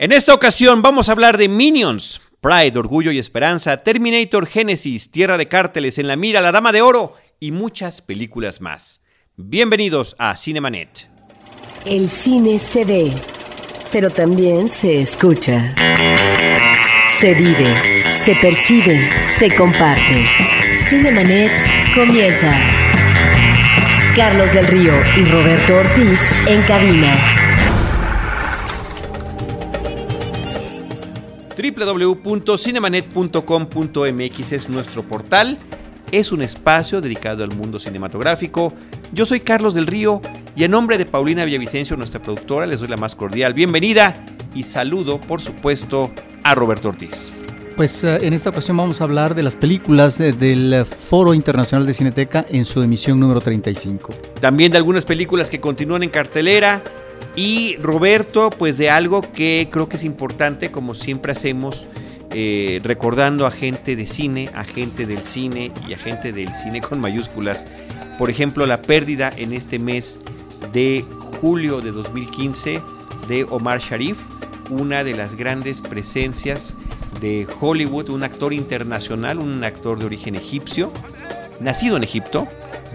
En esta ocasión vamos a hablar de Minions, Pride, Orgullo y Esperanza, Terminator Genesis, Tierra de Cárteles, En la Mira, La Dama de Oro y muchas películas más. Bienvenidos a Cinemanet. El cine se ve, pero también se escucha. Se vive, se percibe, se comparte. Cinemanet comienza. Carlos del Río y Roberto Ortiz en cabina. www.cinemanet.com.mx es nuestro portal. Es un espacio dedicado al mundo cinematográfico. Yo soy Carlos del Río y en nombre de Paulina Villavicencio, nuestra productora, les doy la más cordial bienvenida y saludo, por supuesto, a Roberto Ortiz. Pues eh, en esta ocasión vamos a hablar de las películas eh, del Foro Internacional de Cineteca en su emisión número 35. También de algunas películas que continúan en cartelera y Roberto, pues de algo que creo que es importante, como siempre hacemos, eh, recordando a gente de cine, a gente del cine y a gente del cine con mayúsculas. Por ejemplo, la pérdida en este mes de julio de 2015 de Omar Sharif, una de las grandes presencias de Hollywood, un actor internacional, un actor de origen egipcio, nacido en Egipto,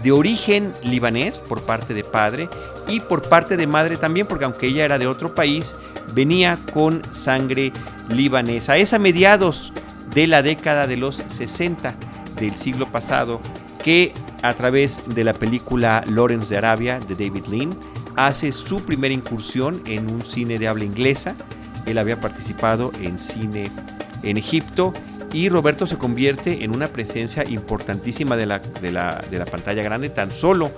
de origen libanés por parte de padre y por parte de madre también, porque aunque ella era de otro país, venía con sangre libanesa. Es a mediados de la década de los 60 del siglo pasado que a través de la película Lawrence de Arabia de David Lean hace su primera incursión en un cine de habla inglesa. Él había participado en cine en Egipto y Roberto se convierte en una presencia importantísima de la, de la, pantalla grande tan solo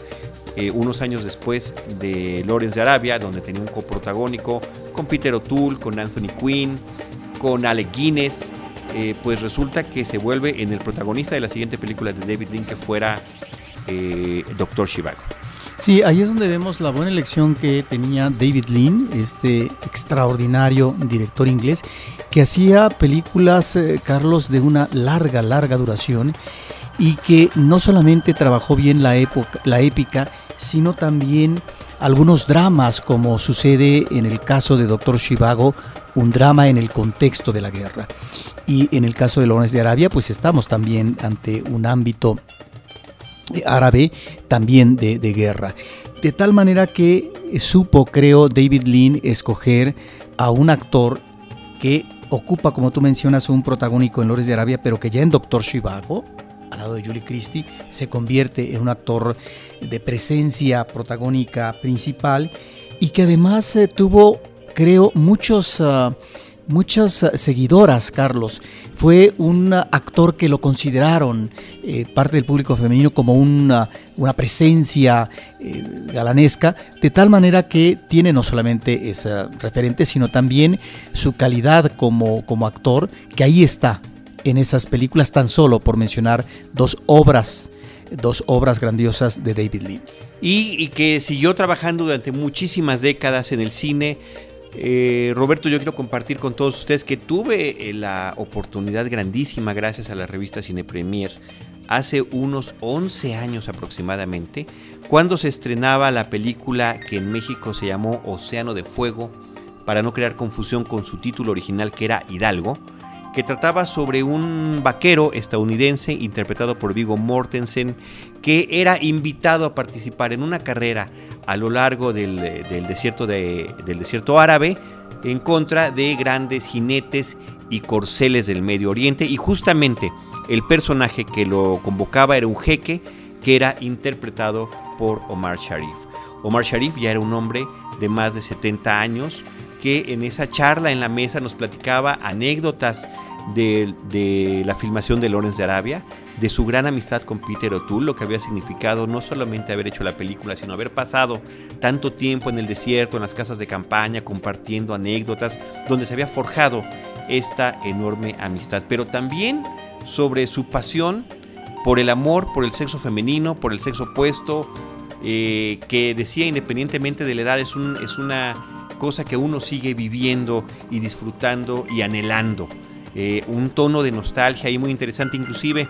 eh, unos años después de Lawrence de Arabia, donde tenía un coprotagónico con Peter O'Toole, con Anthony Quinn, con Alec Guinness, eh, pues resulta que se vuelve en el protagonista de la siguiente película de David Lynn que fuera eh, Doctor Shivago. Sí, ahí es donde vemos la buena elección que tenía David Lean, este extraordinario director inglés, que hacía películas, eh, Carlos, de una larga, larga duración y que no solamente trabajó bien la, época, la épica, sino también algunos dramas, como sucede en el caso de Doctor Shivago, un drama en el contexto de la guerra. Y en el caso de Lawrence de Arabia, pues estamos también ante un ámbito árabe también de, guerra. De tal manera que supo, creo, David Lean escoger a un actor que ocupa, como tú mencionas, un protagónico en Lores de Arabia, pero que ya en Doctor Shivago, al lado de Julie Christie, se convierte en un actor de presencia protagónica principal y que además eh, tuvo, creo, muchos... Ah, muchas eh, seguidoras, Carlos. Fue un actor que lo consideraron eh, parte del público femenino como una, una presencia eh, galanesca, de tal manera que tiene no solamente ese referente, sino también su calidad como, como actor, que ahí está en esas películas, tan solo por mencionar dos obras dos obras grandiosas de David Lee. Y, y, que siguió trabajando durante muchísimas décadas en el cine, eh, Roberto, yo quiero compartir con todos ustedes que tuve eh, la oportunidad grandísima, gracias a la revista Cine Premier, hace unos 11 años aproximadamente, cuando se estrenaba la película que en México se llamó Océano de Fuego, para no crear confusión con su título original que era Hidalgo, que trataba sobre un vaquero estadounidense interpretado por Vigo Mortensen, que era invitado a participar en una carrera a lo largo del, desierto del desierto árabe en contra de grandes jinetes y corceles del Medio Oriente y justamente el personaje que lo convocaba era un jeque que era interpretado por Omar Sharif. Omar Sharif ya era un hombre de más de 70 años que en esa charla en la mesa nos platicaba anécdotas de, la filmación de Lawrence de Arabia, de su gran amistad con Peter O'Toole, lo que había significado no solamente haber hecho la película, sino haber pasado tanto tiempo en el desierto, en las casas de campaña, compartiendo anécdotas, donde se había forjado esta enorme amistad, pero también sobre su pasión por el amor, por el sexo femenino, por el sexo opuesto, eh, que decía independientemente de la edad, es una cosa que uno sigue viviendo y disfrutando y anhelando. Eh, un tono de nostalgia ahí muy interesante, inclusive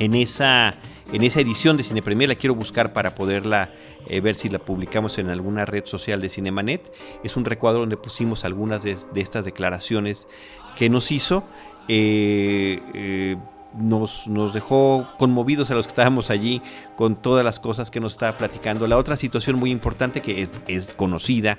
en esa en esa edición de Cine Premier, la quiero buscar para poderla eh, ver si la publicamos en alguna red social de Cinemanet. Es un recuadro donde pusimos algunas de, estas declaraciones que nos hizo. Eh, nos, nos, dejó conmovidos a los que estábamos allí con todas las cosas que nos estaba platicando. La otra situación muy importante que es conocida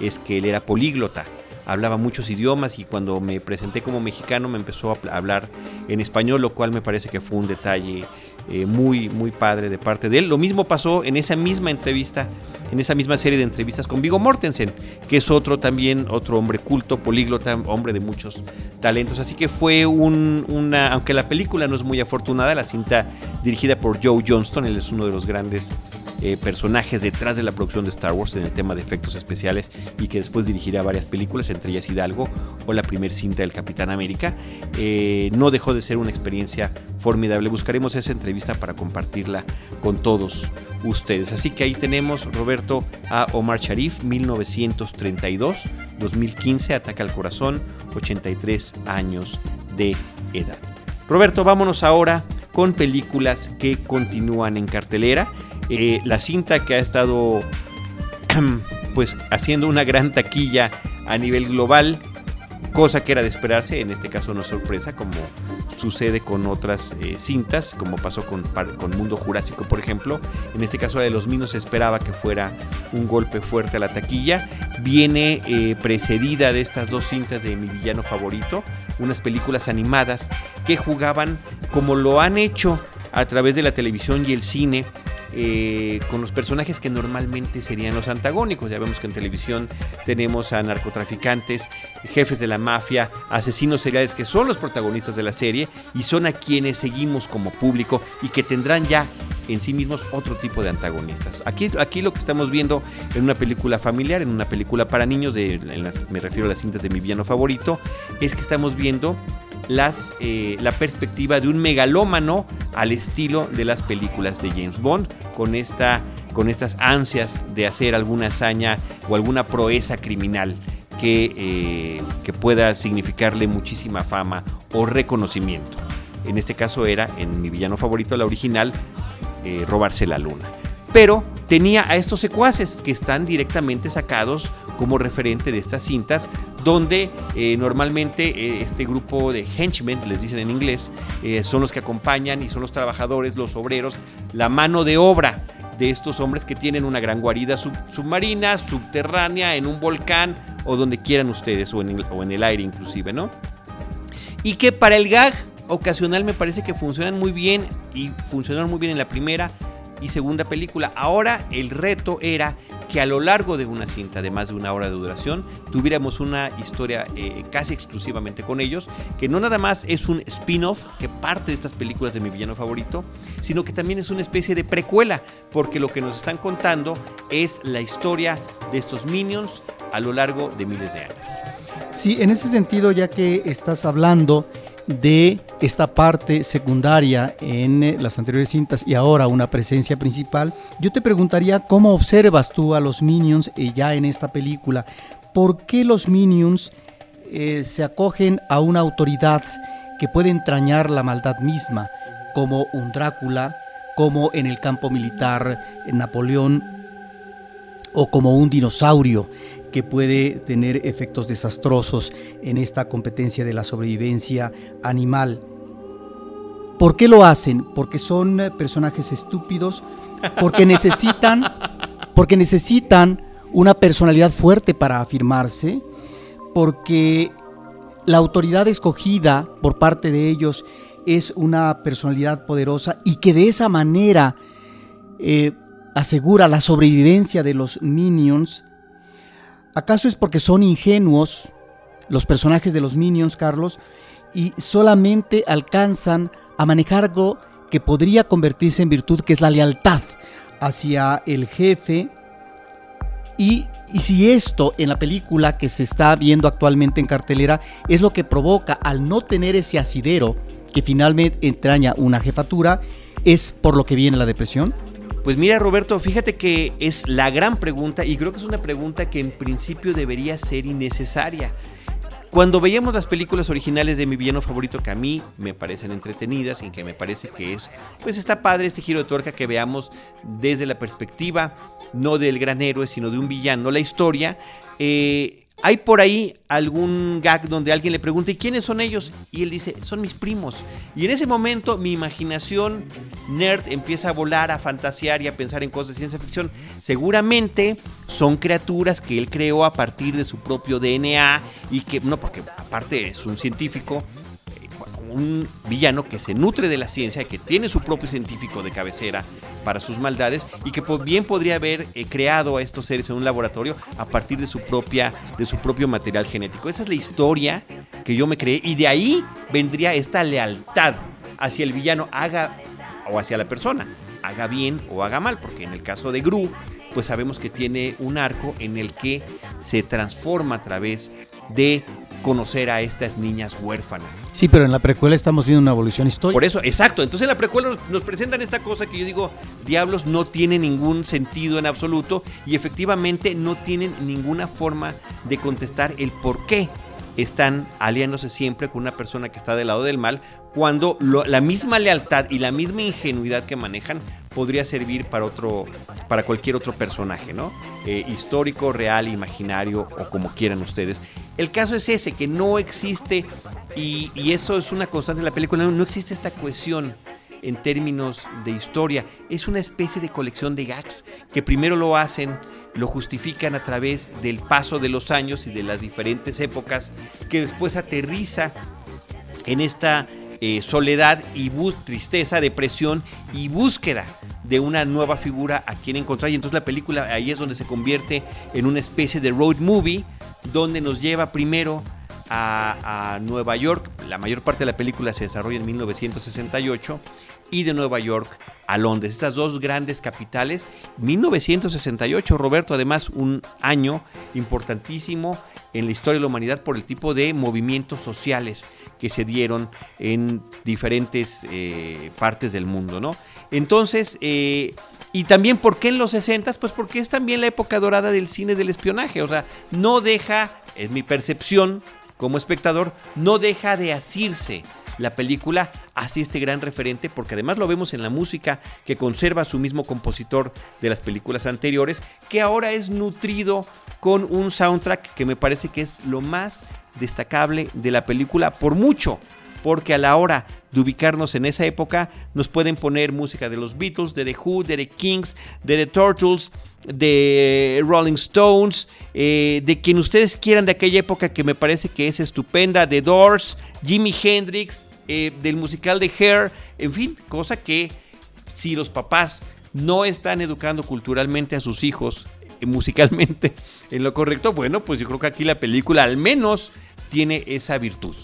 es que él era políglota hablaba muchos idiomas y cuando me presenté como mexicano me empezó a hablar en español, lo cual me parece que fue un detalle eh, muy, muy padre de parte de él. Lo mismo pasó en esa misma entrevista, en esa misma serie de entrevistas con Vigo Mortensen, que es otro también, otro hombre culto, políglota, hombre de muchos talentos. Así que fue un, una, aunque la película no es muy afortunada, la cinta dirigida por Joe Johnston, él es uno de los grandes eh, personajes detrás de la producción de Star Wars en el tema de efectos especiales y que después dirigirá varias películas, entre ellas Hidalgo o la primer cinta del Capitán América. Eh, no dejó de ser una experiencia formidable. Buscaremos esa entrevista para compartirla con todos ustedes. Así que ahí tenemos, Roberto, a Omar Sharif, 1932, 2015, Ataca al Corazón, 83 años de edad. Roberto, vámonos ahora con películas que continúan en cartelera. Eh, la cinta que ha estado pues haciendo una gran taquilla a nivel global, cosa que era de esperarse, en este caso no es sorpresa, como sucede con otras eh, cintas, como pasó con, con, Mundo Jurásico, por ejemplo. En este caso de los Minos se esperaba que fuera un golpe fuerte a la taquilla. Viene eh, precedida de estas dos cintas de mi villano favorito, unas películas animadas que jugaban como lo han hecho a través de la televisión y el cine eh, con los personajes que normalmente serían los antagónicos. Ya vemos que en televisión tenemos a narcotraficantes, jefes de la mafia, asesinos seriales que son los protagonistas de la serie y son a quienes seguimos como público y que tendrán ya en sí mismos otro tipo de antagonistas. Aquí, aquí lo que estamos viendo en una película familiar, en una película para niños, de, me refiero a las cintas de mi villano favorito, es que estamos viendo eh, la perspectiva de un megalómano al estilo de las películas de James Bond, con, esta, con estas ansias de hacer alguna hazaña o alguna proeza criminal que, eh, que pueda significarle muchísima fama o reconocimiento. En este caso era, en mi villano favorito, la original, eh, robarse la luna. Pero tenía a estos secuaces que están directamente sacados como referente de estas cintas, donde eh, normalmente eh, este grupo de henchmen, les dicen en inglés, eh, son los que acompañan y son los trabajadores, los obreros, la mano de obra de estos hombres que tienen una gran guarida submarina, subterránea, en un volcán o donde quieran ustedes, o en, el, o en el aire inclusive, ¿no? Y que para el gag ocasional me parece que funcionan muy bien y funcionaron muy bien en la primera y segunda película. Ahora el reto era que a lo largo de una cinta de más de una hora de duración tuviéramos una historia eh, casi exclusivamente con ellos, que no nada más es un spin-off que parte de estas películas de mi villano favorito, sino que también es una especie de precuela, porque lo que nos están contando es la historia de estos minions a lo largo de miles de años. Sí, en ese sentido, ya que estás hablando de esta parte secundaria en eh, las anteriores cintas y ahora una presencia principal, yo te preguntaría cómo observas tú a los Minions eh, ya en esta película. ¿Por qué los Minions eh, se acogen a una autoridad que puede entrañar la maldad misma, como un Drácula, como en el campo militar Napoleón o como un dinosaurio? Que puede tener efectos desastrosos en esta competencia de la sobrevivencia animal. ¿Por qué lo hacen? Porque son eh, personajes estúpidos, porque necesitan, porque necesitan una personalidad fuerte para afirmarse, porque la autoridad escogida por parte de ellos es una personalidad poderosa y que de esa manera eh, asegura la sobrevivencia de los minions ¿Acaso es porque son ingenuos los personajes de los Minions, Carlos, y solamente alcanzan a manejar algo que podría convertirse en virtud, que es la lealtad hacia el jefe? Y, y si esto en la película que se está viendo actualmente en cartelera es lo que provoca al no tener ese asidero que finalmente entraña una jefatura, ¿es por lo que viene la depresión? Pues mira Roberto, fíjate que es la gran pregunta y creo que es una pregunta que en principio debería ser innecesaria. cuando veíamos las películas originales de mi villano favorito, que a mí me parecen entretenidas y que me parece que es, pues está padre este giro de tuerca que veamos desde la perspectiva no del gran héroe, sino de un villano, la historia, eh, hay por ahí algún gag donde alguien le pregunta, ¿y quiénes son ellos? Y él dice, son mis primos. Y en ese momento mi imaginación nerd empieza a volar, a fantasear y a pensar en cosas de ciencia ficción. Seguramente son criaturas que él creó a partir de su propio DNA y que, no, porque aparte es un científico, un villano que se nutre de la ciencia, que tiene su propio científico de cabecera para sus maldades y que bien podría haber eh, creado a estos seres en un laboratorio a partir de su, propia, de su propio material genético. Esa es la historia que yo me creé y de ahí vendría esta lealtad hacia el villano, haga o hacia la persona, haga bien o haga mal, porque en el caso de Gru, pues sabemos que tiene un arco en el que se transforma a través de conocer a estas niñas huérfanas. Sí, pero en la precuela estamos viendo una evolución histórica. Por eso, exacto. Entonces en la precuela nos, presentan esta cosa que yo digo, diablos, no tiene ningún sentido en absoluto y efectivamente no tienen ninguna forma de contestar el por qué están aliándose siempre con una persona que está del lado del mal, cuando la misma lealtad y la misma ingenuidad que manejan podría servir para otro, para cualquier otro personaje, ¿no? Eh, histórico, real, imaginario o como quieran ustedes. El caso es ese, que no existe, y, eso es una constante en la película, no, existe esta cohesión en términos de historia. Es una especie de colección de gags que primero lo hacen, lo justifican a través del paso de los años y de las diferentes épocas, que después aterriza en esta eh, soledad y tristeza, depresión y búsqueda de una nueva figura a quien encontrar. Y entonces la película ahí es donde se convierte en una especie de road movie, donde nos lleva primero a, a, Nueva York. La mayor parte de la película se desarrolla en 1968 y de Nueva York a Londres. Estas dos grandes capitales. 1968, Roberto, además un año importantísimo en la historia de la humanidad por el tipo de movimientos sociales que se dieron en diferentes eh, partes del mundo, ¿no? Entonces, eh, y también, ¿por qué en los 60? Pues porque es también la época dorada del cine del espionaje, o sea, no deja, es mi percepción como espectador, no deja de asirse la película hace este gran referente, porque además lo vemos en la música que conserva su mismo compositor de las películas anteriores, que ahora es nutrido con un soundtrack que me parece que es lo más destacable de la película por mucho, porque a la hora de ubicarnos en esa época nos pueden poner música de los Beatles, de The Who, de The Kings, de The Turtles, de Rolling Stones, eh, de quien ustedes quieran de aquella época que me parece que es estupenda, The Doors, Jimi Hendrix, eh, del musical de Hair, en fin, cosa que si los papás no están educando culturalmente a sus hijos eh, musicalmente en lo correcto, bueno, pues yo creo que aquí la película al menos tiene esa virtud.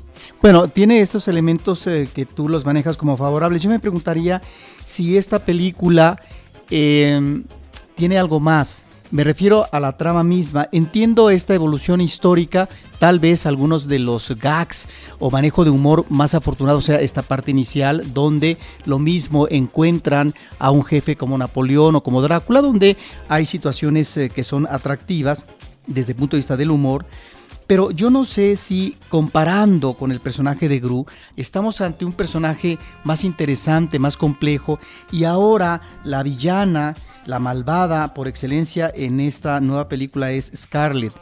Bueno, tiene estos elementos eh, que tú los manejas como favorables. Yo me preguntaría si esta película tiene algo más me refiero a la trama misma. Entiendo esta evolución histórica, tal vez algunos de los gags o manejo de humor más afortunado sea esta parte inicial, donde lo mismo encuentran a un jefe como Napoleón o como Drácula, donde hay situaciones eh, que son atractivas desde el punto de vista del humor. Pero yo no sé si comparando con el personaje de Gru, estamos ante un personaje más interesante, más complejo, y ahora la villana la malvada por excelencia en esta nueva película es Scarlett.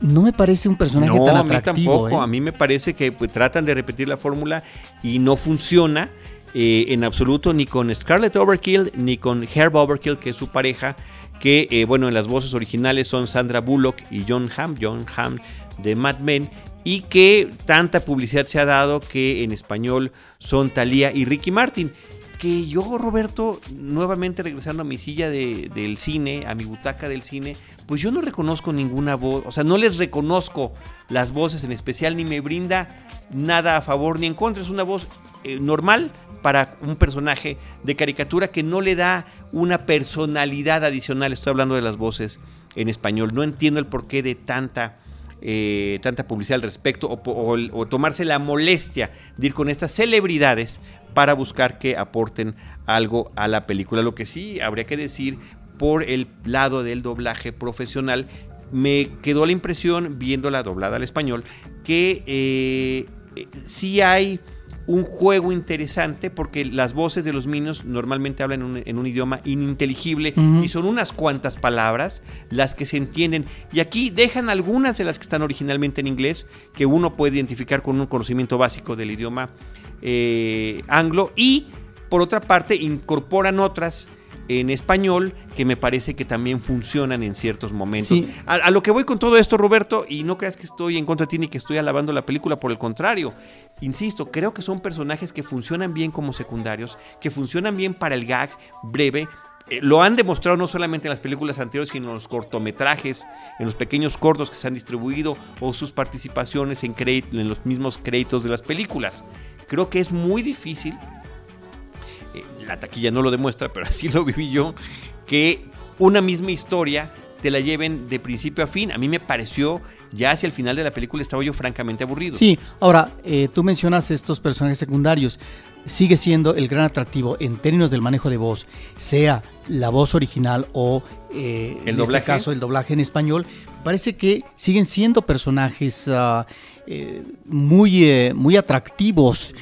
No me parece un personaje tan atractivo. A mí tampoco. ¿eh? A mí me parece que pues, tratan de repetir la fórmula y no funciona eh, en absoluto ni con Scarlett Overkill ni con Herb Overkill, que es su pareja. Que, eh, bueno, en las voces originales son Sandra Bullock y John Hamm, John Hamm de Mad Men, y que tanta publicidad se ha dado que en español son Thalía y Ricky Martin que yo, Roberto, nuevamente regresando a mi silla del cine, a mi butaca del cine, pues yo no reconozco ninguna voz, o sea, no les reconozco las voces en especial, ni me brinda nada a favor ni en contra, es una voz eh, normal para un personaje de caricatura que no le da una personalidad adicional, estoy hablando de las voces en español, no entiendo el porqué de tanta... Eh, tanta publicidad al respecto o, tomarse la molestia de ir con estas celebridades para buscar que aporten algo a la película. Lo que sí habría que decir por el lado del doblaje profesional me quedó la impresión, viéndola doblada al español, que eh, sí hay un juego interesante porque las voces de los Minions normalmente hablan en un, idioma ininteligible y son unas cuantas palabras las que se entienden. Y aquí dejan algunas de las que están originalmente en inglés, que uno puede identificar con un conocimiento básico del idioma eh, anglo y por otra parte incorporan otras en español que me parece que también funcionan en ciertos momentos. A, lo que voy con todo esto, Roberto, y no creas que estoy en contra de ti ni que estoy alabando la película, por el contrario, insisto, creo que son personajes que funcionan bien como secundarios, que funcionan bien para el gag breve. Eh, lo han demostrado no solamente en las películas anteriores, sino en los cortometrajes, en los pequeños cortos que se han distribuido o sus participaciones en, en los mismos créditos de las películas. Creo que es muy difícil eh, la taquilla no lo demuestra, pero así lo viví yo, que una misma historia te la lleven de principio a fin. A mí me pareció, ya hacia el final de la película estaba yo francamente aburrido. Sí, ahora, eh, tú mencionas estos personajes secundarios. Sigue siendo el gran atractivo en términos del manejo de voz, sea la voz original o eh, ¿El en este caso el doblaje en español. Parece que siguen siendo personajes ah, muy, muy atractivos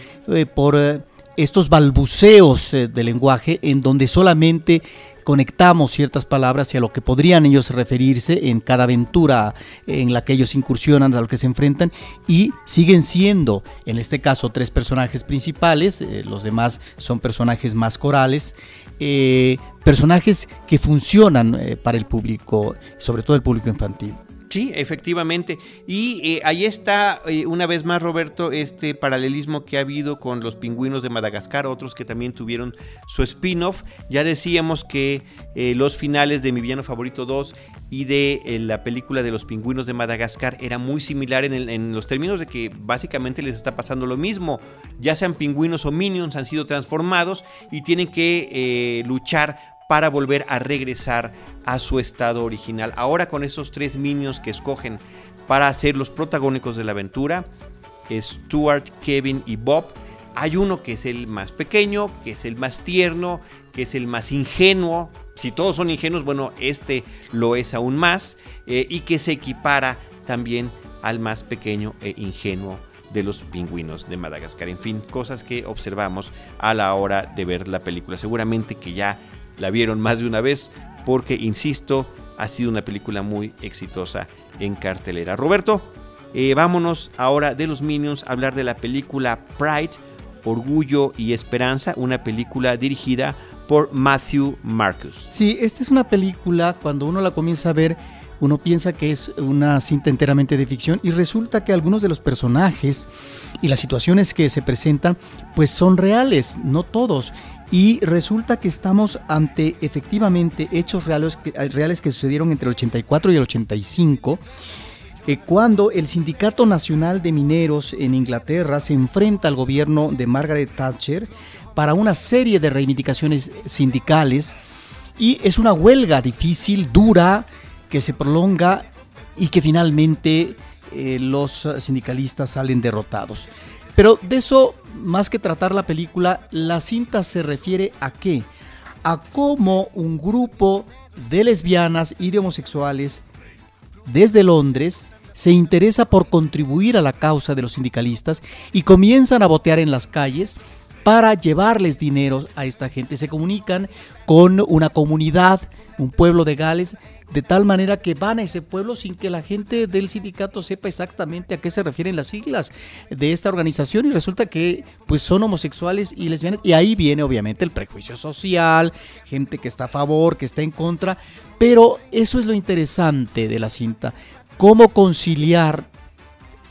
por estos balbuceos eh, de lenguaje en donde solamente conectamos ciertas palabras y a lo que podrían ellos referirse en cada aventura en la que ellos incursionan, a lo que se enfrentan, y siguen siendo, en este caso, tres personajes principales, eh, los demás son personajes más corales, eh, personajes que funcionan para el público, sobre todo el público infantil. Sí, efectivamente. Y eh, ahí está, eh, una vez más, Roberto, este paralelismo que ha habido con los pingüinos de Madagascar, otros que también tuvieron su spin-off. Ya decíamos que eh, los finales de Mi Villano Favorito 2 y de la película de los pingüinos de Madagascar era muy similar en, en, los términos de que básicamente les está pasando lo mismo. Ya sean pingüinos o minions, han sido transformados y tienen que luchar para volver a regresar a su estado original. Ahora con esos tres minions que escogen para ser los protagónicos de la aventura, Stuart, Kevin y Bob, hay uno que es el más pequeño, que es el más tierno, que es el más ingenuo. Si todos son ingenuos, bueno, este lo es aún más eh, y que se equipara también al más pequeño e ingenuo de los pingüinos de Madagascar. En fin, cosas que observamos a la hora de ver la película. Seguramente que ya la vieron más de una vez porque, insisto, ha sido una película muy exitosa en cartelera. Roberto, eh, vámonos ahora de los Minions a hablar de la película Pride, Orgullo y Esperanza, una película dirigida por Matthew Marcus. Sí, esta es una película, cuando uno la comienza a ver, uno piensa que es una cinta enteramente de ficción y resulta que algunos de los personajes y las situaciones que se presentan pues son reales, no todos. Y resulta que estamos ante efectivamente hechos reales que, reales que sucedieron entre el 84 y el 85 eh, cuando el Sindicato Nacional de Mineros en Inglaterra se enfrenta al gobierno de Margaret Thatcher para una serie de reivindicaciones sindicales y es una huelga difícil, dura, que se prolonga y que finalmente eh, los sindicalistas salen derrotados. Pero de eso, más que tratar la película, la cinta se refiere a qué? A cómo un grupo de lesbianas y de homosexuales desde Londres se interesa por contribuir a la causa de los sindicalistas y comienzan a botear en las calles para llevarles dinero a esta gente. Se comunican con una comunidad, un pueblo de Gales, de tal manera que van a ese pueblo sin que la gente del sindicato sepa exactamente a qué se refieren las siglas de esta organización y resulta que pues son homosexuales y lesbianas. Y ahí viene obviamente el prejuicio social, gente que está a favor, que está en contra, pero eso es lo interesante de la cinta, cómo conciliar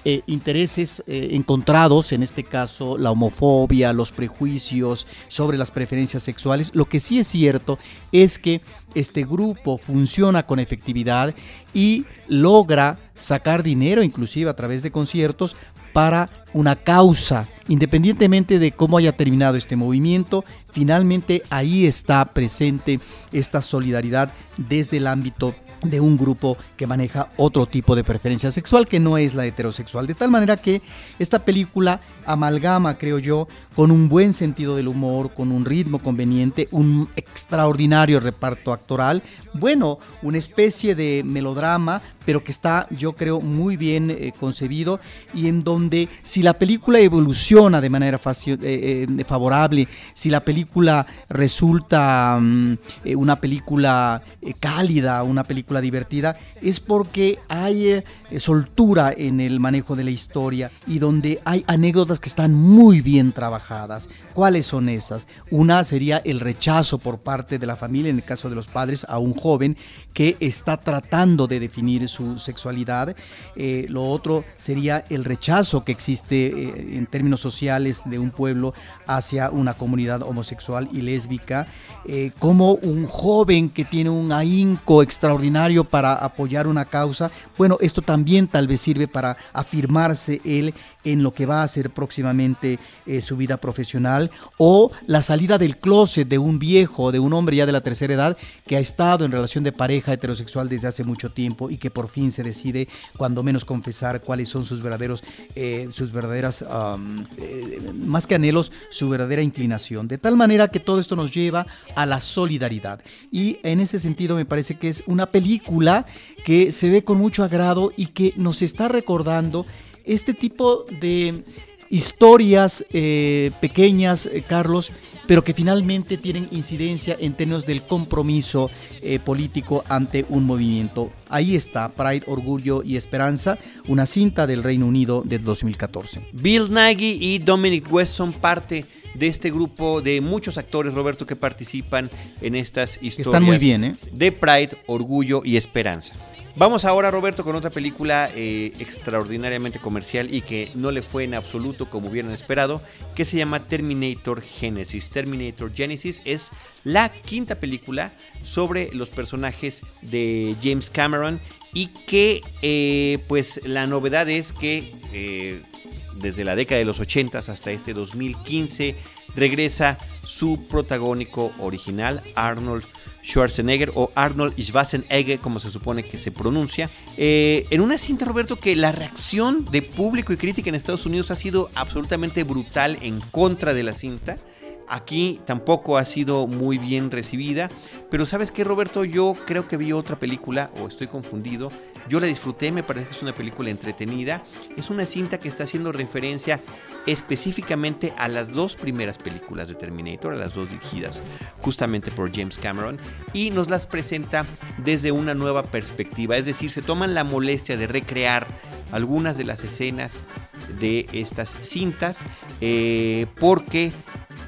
eh, intereses eh, encontrados, en este caso la homofobia, los prejuicios sobre las preferencias sexuales. Lo que sí es cierto es que este grupo funciona con efectividad y logra sacar dinero, inclusive a través de conciertos, para una causa, independientemente de cómo haya terminado este movimiento, finalmente ahí está presente esta solidaridad desde el ámbito de un grupo que maneja otro tipo de preferencia sexual que no es la heterosexual. De tal manera que esta película amalgama, creo yo, con un buen sentido del humor, con un ritmo conveniente, un extraordinario reparto actoral, bueno, una especie de melodrama, pero que está, yo creo, muy bien eh, concebido y en donde si la película evoluciona de manera eh, favorable, si la película resulta mm, una película cálida, una película divertida, es porque hay soltura en el manejo de la historia y donde hay anécdotas que están muy bien trabajadas. ¿Cuáles son esas? Una sería el rechazo por parte de la familia, en el caso de los padres, a un joven que está tratando de definir su sexualidad. Eh, lo otro sería el rechazo que existe eh, en términos sociales de un pueblo hacia una comunidad homosexual y lésbica. Eh, como un joven que tiene un ahínco extraordinario para apoyar una causa, bueno, esto también tal vez sirve para afirmarse él en lo que va a ser próximamente su vida profesional o la salida del closet de un viejo, de un hombre ya de la tercera edad que ha estado en relación de pareja heterosexual desde hace mucho tiempo y que por fin se decide cuando menos confesar cuáles son sus verdaderos, eh, sus verdaderas, eh, más que anhelos, su verdadera inclinación. De tal manera que todo esto nos lleva a la solidaridad. Y en ese sentido me parece que es una película que se ve con mucho agrado y que nos está recordando este tipo de historias eh, pequeñas, Carlos, pero que finalmente tienen incidencia en términos del compromiso eh, político ante un movimiento. Ahí está Pride, Orgullo y Esperanza, una cinta del Reino Unido del 2014. Bill Nagy y Dominic West son parte de este grupo de muchos actores, Roberto, que participan en estas historias. Están muy bien, ¿eh? De Pride, Orgullo y Esperanza. Vamos ahora, Roberto, con otra película eh, extraordinariamente comercial y que no le fue en absoluto como hubieran esperado, que se llama Terminator Genesis. Terminator Genesis es la quinta película sobre los personajes de James Cameron y que, eh, pues, la novedad es que eh, desde la década de los 80 hasta este 2015 regresa su protagónico original, Arnold Schwarzenegger o Arnold Schwarzenegger, como se supone que se pronuncia, eh, en una cinta, Roberto, que la reacción de público y crítica en Estados Unidos ha sido absolutamente brutal en contra de la cinta. Aquí tampoco ha sido muy bien recibida, pero ¿sabes qué, Roberto? Yo creo que vi otra película, o estoy confundido, yo la disfruté, me parece que es una película entretenida. Es una cinta que está haciendo referencia específicamente a las dos primeras películas de Terminator, a las dos dirigidas justamente por James Cameron, y nos las presenta desde una nueva perspectiva. Es decir, se toman la molestia de recrear algunas de las escenas de estas cintas eh, porque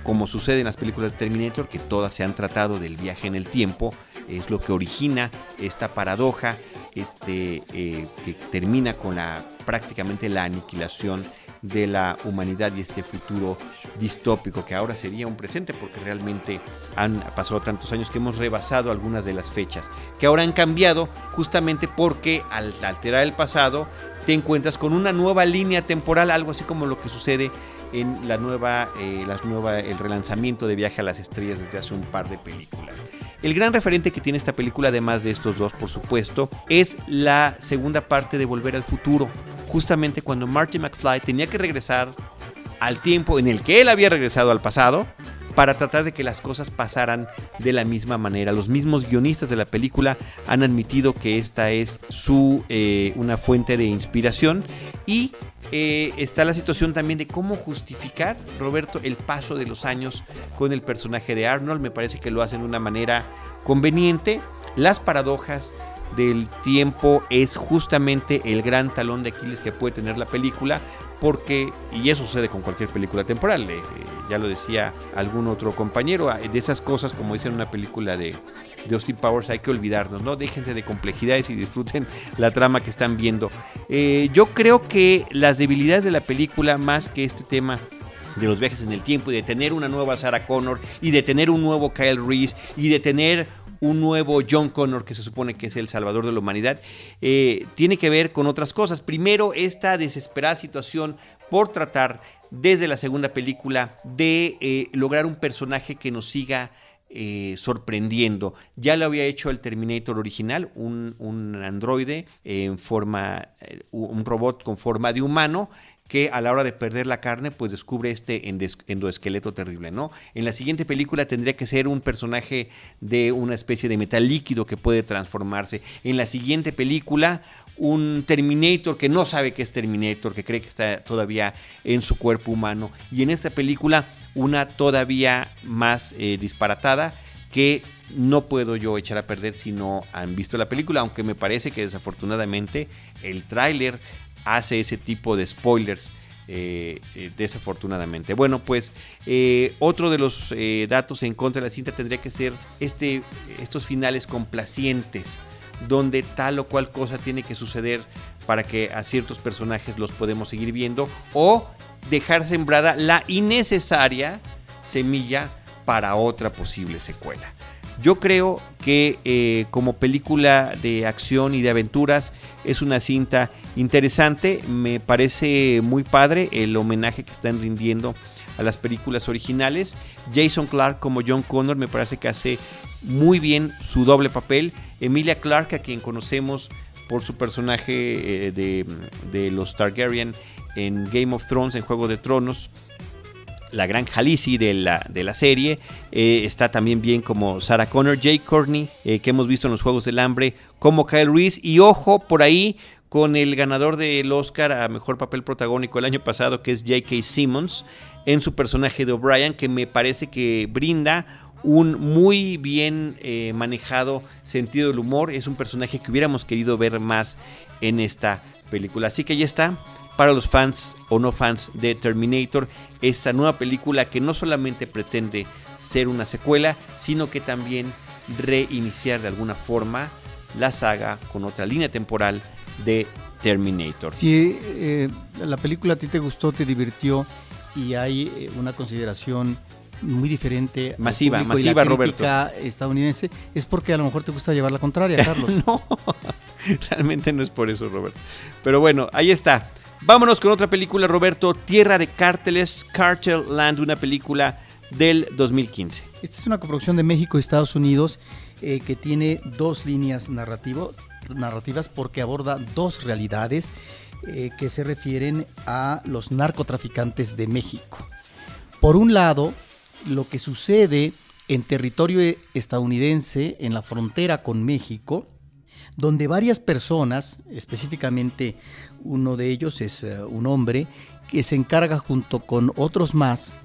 como sucede en las películas de Terminator, que todas se han tratado del viaje en el tiempo, es lo que origina esta paradoja este, eh, que termina con la, prácticamente la aniquilación de la humanidad y este futuro distópico que ahora sería un presente porque realmente han pasado tantos años que hemos rebasado algunas de las fechas que ahora han cambiado justamente porque al alterar el pasado te encuentras con una nueva línea temporal algo así como lo que sucede en la nueva, eh, nueva el relanzamiento de Viaje a las Estrellas desde hace un par de películas el gran referente que tiene esta película, además de estos dos, por supuesto, es la segunda parte de Volver al Futuro. Justamente cuando Marty McFly tenía que regresar al tiempo en el que él había regresado al pasado para tratar de que las cosas pasaran de la misma manera. Los mismos guionistas de la película han admitido que esta es su eh, una fuente de inspiración y eh, está la situación también de cómo justificar, Roberto, el paso de los años con el personaje de Arnold. Me parece que lo hacen de una manera conveniente. Las paradojas del tiempo es justamente el gran talón de Aquiles que puede tener la película, porque, y eso sucede con cualquier película temporal, eh, ya lo decía algún otro compañero, de esas cosas, como dicen en una película de, de Austin Powers hay que olvidarnos, ¿no? Déjense de complejidades y disfruten la trama que están viendo. Eh, yo creo que las debilidades de la película, más que este tema de los viajes en el tiempo y de tener una nueva Sarah Connor y de tener un nuevo Kyle Reese y de tener un nuevo John Connor que se supone que es el salvador de la humanidad, eh, tiene que ver con otras cosas. Primero, esta desesperada situación por tratar desde la segunda película de eh, lograr un personaje que nos siga eh, sorprendiendo. Ya lo había hecho el Terminator original, un, androide en forma, un robot con forma de humano que a la hora de perder la carne, pues descubre este endoesqueleto terrible, ¿no? En la siguiente película tendría que ser un personaje de una especie de metal líquido que puede transformarse. En la siguiente película, un Terminator que no sabe que es Terminator, que cree que está todavía en su cuerpo humano. Y en esta película, una todavía más eh, disparatada que no puedo yo echar a perder si no han visto la película, aunque me parece que desafortunadamente el tráiler hace ese tipo de spoilers. Eh, eh, desafortunadamente. Bueno, pues otro de los datos en contra de la cinta tendría que ser este, estos finales complacientes donde tal o cual cosa tiene que suceder para que a ciertos personajes los podemos seguir viendo o dejar sembrada la innecesaria semilla para otra posible secuela. Yo creo que eh, como película de acción y de aventuras es una cinta interesante, me parece muy padre el homenaje que están rindiendo a las películas originales. Jason Clark como John Connor me parece que hace muy bien su doble papel Emilia Clarke, a quien conocemos por su personaje eh, de, los Targaryen en Game of Thrones, en Juego de Tronos, la gran Khaleesi de la, de la serie. Eh, está también bien como Sarah Connor, Jake Courtney, eh, que hemos visto en los Juegos del Hambre, como Kyle Reese. Y ojo, por ahí con el ganador del Oscar a Mejor Papel Protagónico el año pasado, que es J.K. Simmons, en su personaje de O'Brien, que me parece que brinda un muy bien eh, manejado sentido del humor. Es un personaje que hubiéramos querido ver más en esta película. Así que ya está. Para los fans o no fans de Terminator, esta nueva película que no solamente pretende ser una secuela, sino que también reiniciar de alguna forma la saga con otra línea temporal de Terminator. Si eh, la película a ti te gustó, te divirtió y hay eh, una consideración muy diferente masiva masiva la Roberto. estadounidense es porque a lo mejor te gusta llevar la contraria Carlos. No realmente no es por eso Roberto. Pero bueno ahí está. Vámonos con otra película Roberto Tierra de cárteles Cartel Land una película del 2015 esta es una coproducción de México y Estados Unidos eh, que tiene dos líneas narrativas porque aborda dos realidades eh, que se refieren a los narcotraficantes de México. Por un lado, lo que sucede en territorio estadounidense, en la frontera con México, donde varias personas, específicamente uno de ellos es eh, un hombre, que se encarga junto con otros más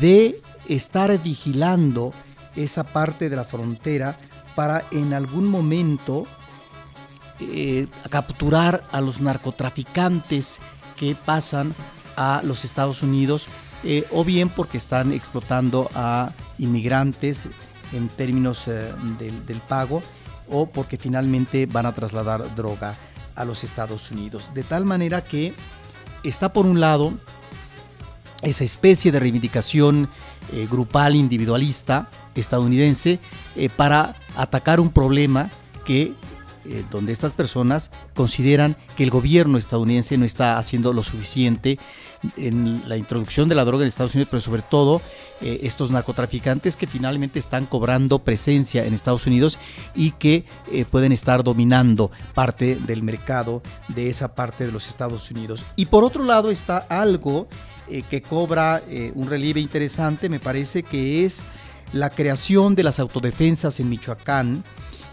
de estar vigilando esa parte de la frontera para en algún momento eh, capturar a los narcotraficantes que pasan a los Estados Unidos eh, o bien porque están explotando a inmigrantes en términos eh, del, pago, o porque finalmente van a trasladar droga a los Estados Unidos. De tal manera que está por un lado esa especie de reivindicación eh, grupal individualista estadounidense para atacar un problema que donde estas personas consideran que el gobierno estadounidense no está haciendo lo suficiente en la introducción de la droga en Estados Unidos, pero sobre todo eh, estos narcotraficantes que finalmente están cobrando presencia en Estados Unidos y que eh, pueden estar dominando parte del mercado de esa parte de los Estados Unidos. Y por otro lado está algo eh, que cobra un relieve interesante, me parece que es la creación de las autodefensas en Michoacán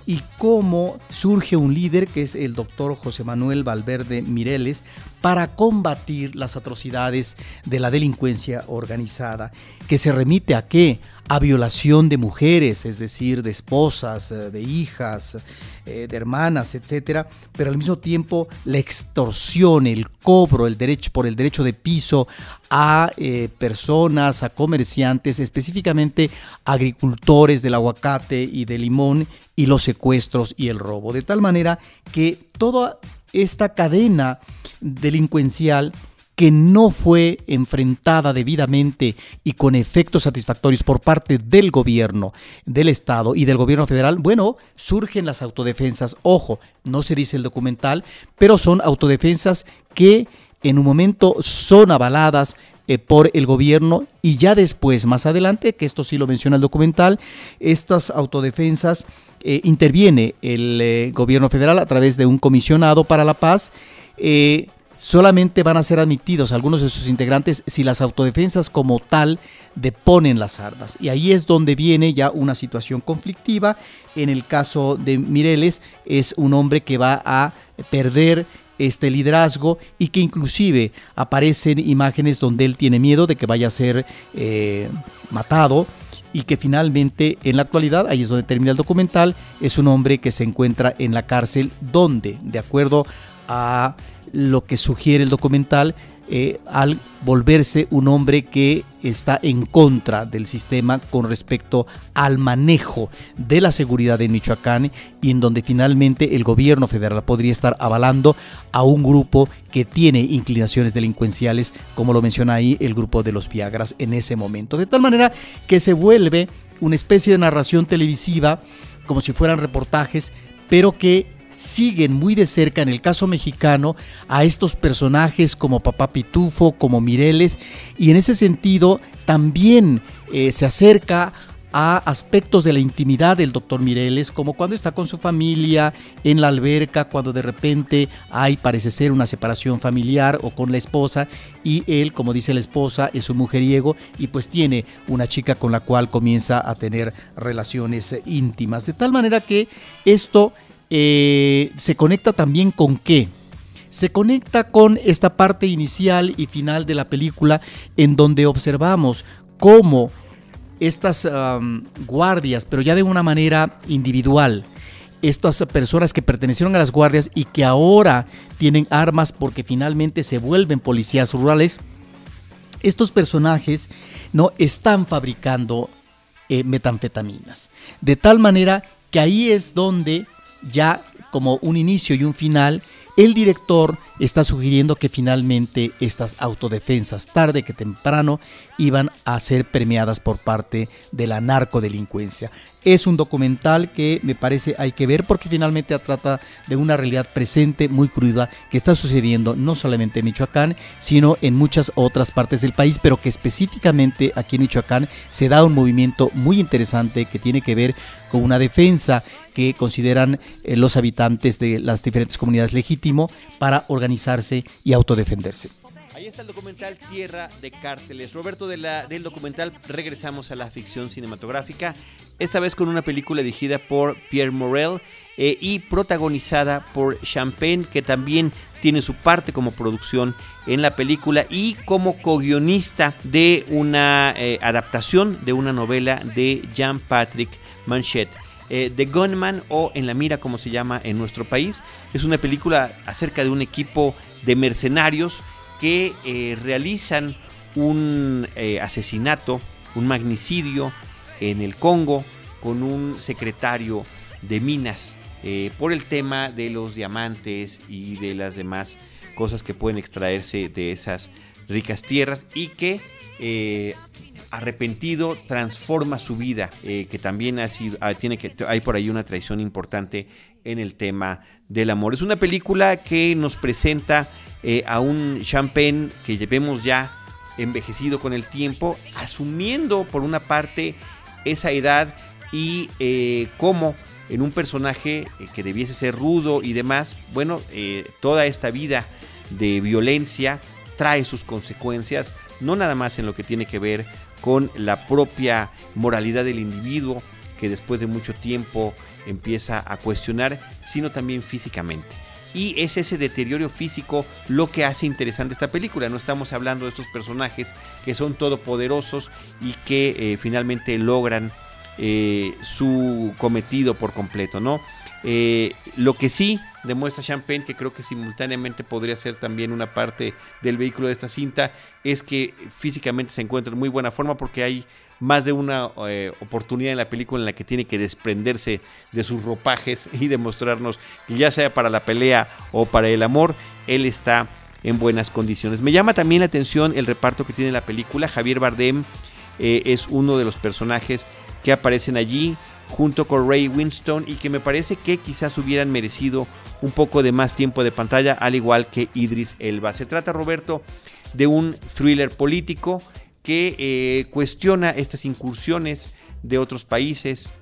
y cómo surge un líder que es el doctor José Manuel Valverde Mireles para combatir las atrocidades de la delincuencia organizada, que se remite a qué? A violación de mujeres, es decir, de esposas, eh, de hijas, eh, de hermanas, etcétera, pero al mismo tiempo la extorsión, el cobro, el derecho por el derecho de piso a eh, personas, a comerciantes, específicamente agricultores del aguacate y del limón y los secuestros y el robo, de tal manera que toda esta cadena delincuencial que no fue enfrentada debidamente y con efectos satisfactorios por parte del gobierno, del Estado y del gobierno federal, bueno, surgen las autodefensas. Ojo, no se dice el documental, pero son autodefensas que en un momento son avaladas eh, por el gobierno y ya después, más adelante, que esto sí lo menciona el documental, estas autodefensas eh, interviene el eh, gobierno federal a través de un comisionado para la paz solamente van a ser admitidos algunos de sus integrantes si las autodefensas como tal deponen las armas. Y ahí es donde viene ya una situación conflictiva. En el caso de Mireles es un hombre que va a perder este liderazgo y que inclusive aparecen imágenes donde él tiene miedo de que vaya a ser eh, matado y que finalmente en la actualidad, ahí es donde termina el documental, es un hombre que se encuentra en la cárcel donde, de acuerdo a lo que sugiere el documental, eh, al volverse un hombre que está en contra del sistema con respecto al manejo de la seguridad en Michoacán y en donde finalmente el gobierno federal podría estar avalando a un grupo que tiene inclinaciones delincuenciales, como lo menciona ahí el grupo de los Viagras en ese momento. De tal manera que se vuelve una especie de narración televisiva, como si fueran reportajes, pero que siguen muy de cerca, en el caso mexicano, a estos personajes como Papá Pitufo, como Mireles, y en ese sentido también eh, se acerca a aspectos de la intimidad del doctor Mireles, como cuando está con su familia en la alberca, cuando de repente hay, parece ser, una separación familiar o con la esposa, y él, como dice la esposa, es un mujeriego y pues tiene una chica con la cual comienza a tener relaciones íntimas. De tal manera que esto eh, se conecta también con qué? Se conecta con esta parte inicial y final de la película en donde observamos cómo estas guardias, pero ya de una manera individual, estas personas que pertenecieron a las guardias y que ahora tienen armas porque finalmente se vuelven policías rurales, estos personajes no están fabricando eh, metanfetaminas. De tal manera que ahí es donde ya como un inicio y un final, el director está sugiriendo que finalmente estas autodefensas, tarde que temprano, iban a ser premiadas por parte de la narcodelincuencia. Es un documental que me parece hay que ver porque finalmente trata de una realidad presente muy cruda que está sucediendo no solamente en Michoacán, sino en muchas otras partes del país, pero que específicamente aquí en Michoacán se da un movimiento muy interesante que tiene que ver con una defensa que consideran eh, los habitantes de las diferentes comunidades legítimo para organizarse y autodefenderse. Ahí está el documental Tierra de Cárteles. Roberto, del documental regresamos a la ficción cinematográfica, esta vez con una película dirigida por Pierre Morel eh, y protagonizada por Champagne, que también tiene su parte como producción en la película y como co-guionista de una eh, adaptación de una novela de Jean-Patrick Manchet. Eh, The Gunman o En la Mira como se llama en nuestro país. Es una película acerca de un equipo de mercenarios que eh, realizan un eh, asesinato, un magnicidio en el Congo con un secretario de minas por el tema de los diamantes y de las demás cosas que pueden extraerse de esas ricas tierras y que arrepentido transforma su vida, eh, que también ha sido, ah, tiene que, hay por ahí una traición importante en el tema del amor. Es una película que nos presenta eh, a un Champagne que llevemos ya envejecido con el tiempo, asumiendo por una parte esa edad y eh, cómo en un personaje que debiese ser rudo y demás, bueno, toda esta vida de violencia trae sus consecuencias, no nada más en lo que tiene que ver con la propia moralidad del individuo que después de mucho tiempo empieza a cuestionar, sino también físicamente. Y es ese deterioro físico lo que hace interesante esta película. No estamos hablando de estos personajes que son todopoderosos y que eh, finalmente logran eh, su cometido por completo, ¿no? Eh, lo que sí demuestra Champagne, que creo que simultáneamente podría ser también una parte del vehículo de esta cinta, es que físicamente se encuentra en muy buena forma porque hay más de una eh, oportunidad en la película en la que tiene que desprenderse de sus ropajes y demostrarnos que ya sea para la pelea o para el amor, él está en buenas condiciones. Me llama también la atención el reparto que tiene la película. Javier Bardem eh, es uno de los personajes que aparecen allí junto con Ray Winston y que me parece que quizás hubieran merecido un poco de más tiempo de pantalla, al igual que Idris Elba. Se trata, Roberto, de un thriller político que eh, cuestiona estas incursiones de otros países,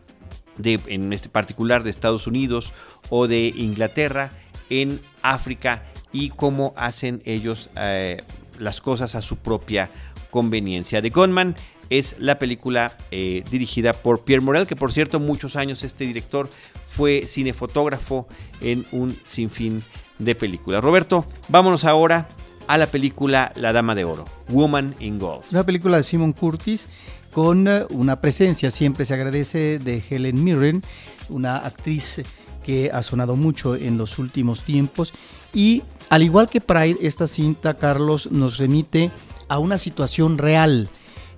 en este particular de Estados Unidos o de Inglaterra, en África y cómo hacen ellos eh, las cosas a su propia conveniencia. The Gunman es la película eh, dirigida por Pierre Morel, que por cierto muchos años este director fue cinefotógrafo en un sinfín de películas. Roberto, vámonos ahora a la película La Dama de Oro, Woman in Gold. Una película de Simon Curtis con eh, una presencia, siempre se agradece, de Helen Mirren, una actriz que ha sonado mucho en los últimos tiempos. Y al igual que Pride, esta cinta, Carlos, nos remite a una situación real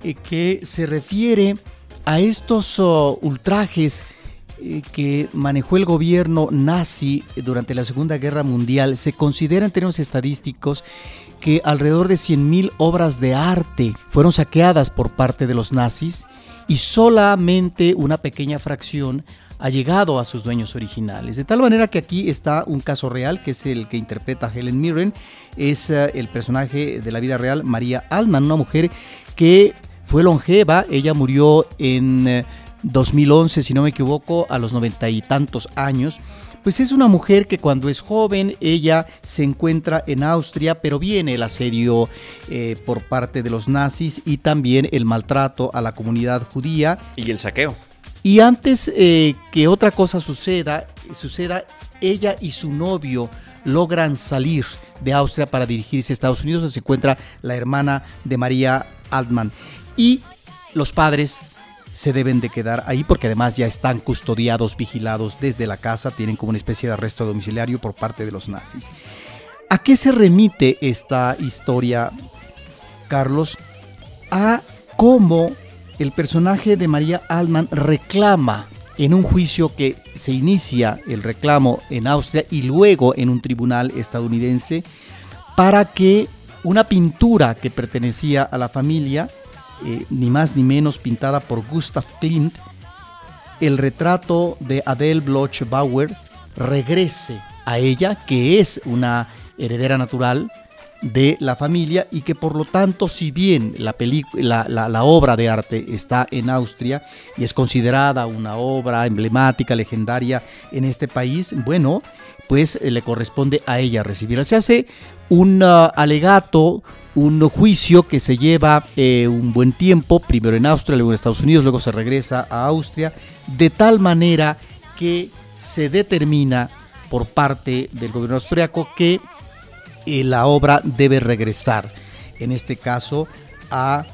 eh, que se refiere a estos oh, ultrajes que manejó el gobierno nazi durante la Segunda Guerra Mundial. Se considera en términos estadísticos que alrededor de 100.000 obras de arte fueron saqueadas por parte de los nazis y solamente una pequeña fracción ha llegado a sus dueños originales. De tal manera que aquí está un caso real, que es el que interpreta Helen Mirren, es eh, el personaje de la vida real, María Altman, una mujer que fue longeva, ella murió en 2011, eh, si no me equivoco, a los noventa y tantos años. Pues es una mujer que cuando es joven ella se encuentra en Austria, pero viene el asedio eh, por parte de los nazis y también el maltrato a la comunidad judía. Y el saqueo. Y antes eh, que otra cosa suceda, suceda, ella y su novio logran salir de Austria para dirigirse a Estados Unidos, donde se encuentra la hermana de María Altman. Y los padres se deben de quedar ahí porque además ya están custodiados, vigilados desde la casa, tienen como una especie de arresto domiciliario por parte de los nazis. ¿A qué se remite esta historia, Carlos? A cómo el personaje de María Altman reclama en un juicio que se inicia el reclamo en Austria y luego en un tribunal estadounidense para que una pintura que pertenecía a la familia, eh, ni más ni menos pintada por Gustav Klimt, el retrato de Adele Bloch Bauer regrese a ella, que es una heredera natural de la familia y que por lo tanto si bien la, la, la, obra de arte está en Austria y es considerada una obra emblemática, legendaria en este país, bueno, pues eh, le corresponde a ella recibirla. Se hace un uh, alegato, un juicio que se lleva eh, un buen tiempo, primero en Austria, luego en Estados Unidos, luego se regresa a Austria, de tal manera que se determina por parte del gobierno austriaco que la obra debe regresar, en este caso a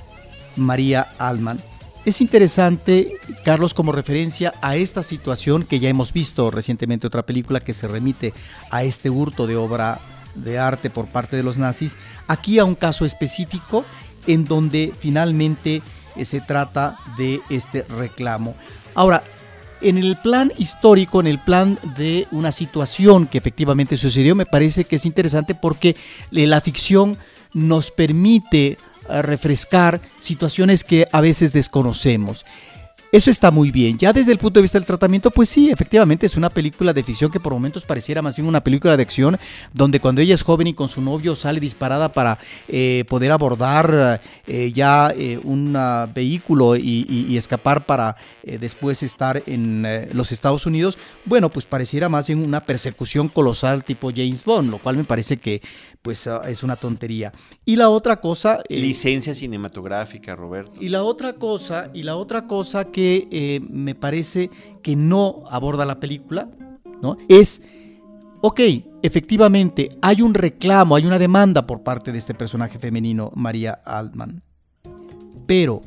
María Alman. Es interesante, Carlos, como referencia a esta situación que ya hemos visto recientemente otra película que se remite a este hurto de obra de arte por parte de los nazis, aquí a un caso específico en donde finalmente eh, se trata de este reclamo. Ahora, en el plan histórico, en el plan de una situación que efectivamente sucedió, me parece que es interesante porque eh, la ficción nos permite refrescar situaciones que a veces desconocemos. Eso está muy bien. Ya desde el punto de vista del tratamiento, pues sí, efectivamente es una película de ficción que por momentos pareciera más bien una película de acción, donde cuando ella es joven y con su novio sale disparada para eh, poder abordar eh, ya eh, un vehículo y, escapar para después estar en los Estados Unidos, bueno, pues pareciera más bien una persecución colosal tipo James Bond, lo cual me parece que pues ah, es una tontería. Y la otra cosa... Licencia cinematográfica, Roberto. Y la otra cosa, y la otra cosa que que eh, me parece que no aborda la película, ¿no? Es, ok, efectivamente, hay un reclamo, hay una demanda por parte de este personaje femenino, María Altman. Pero,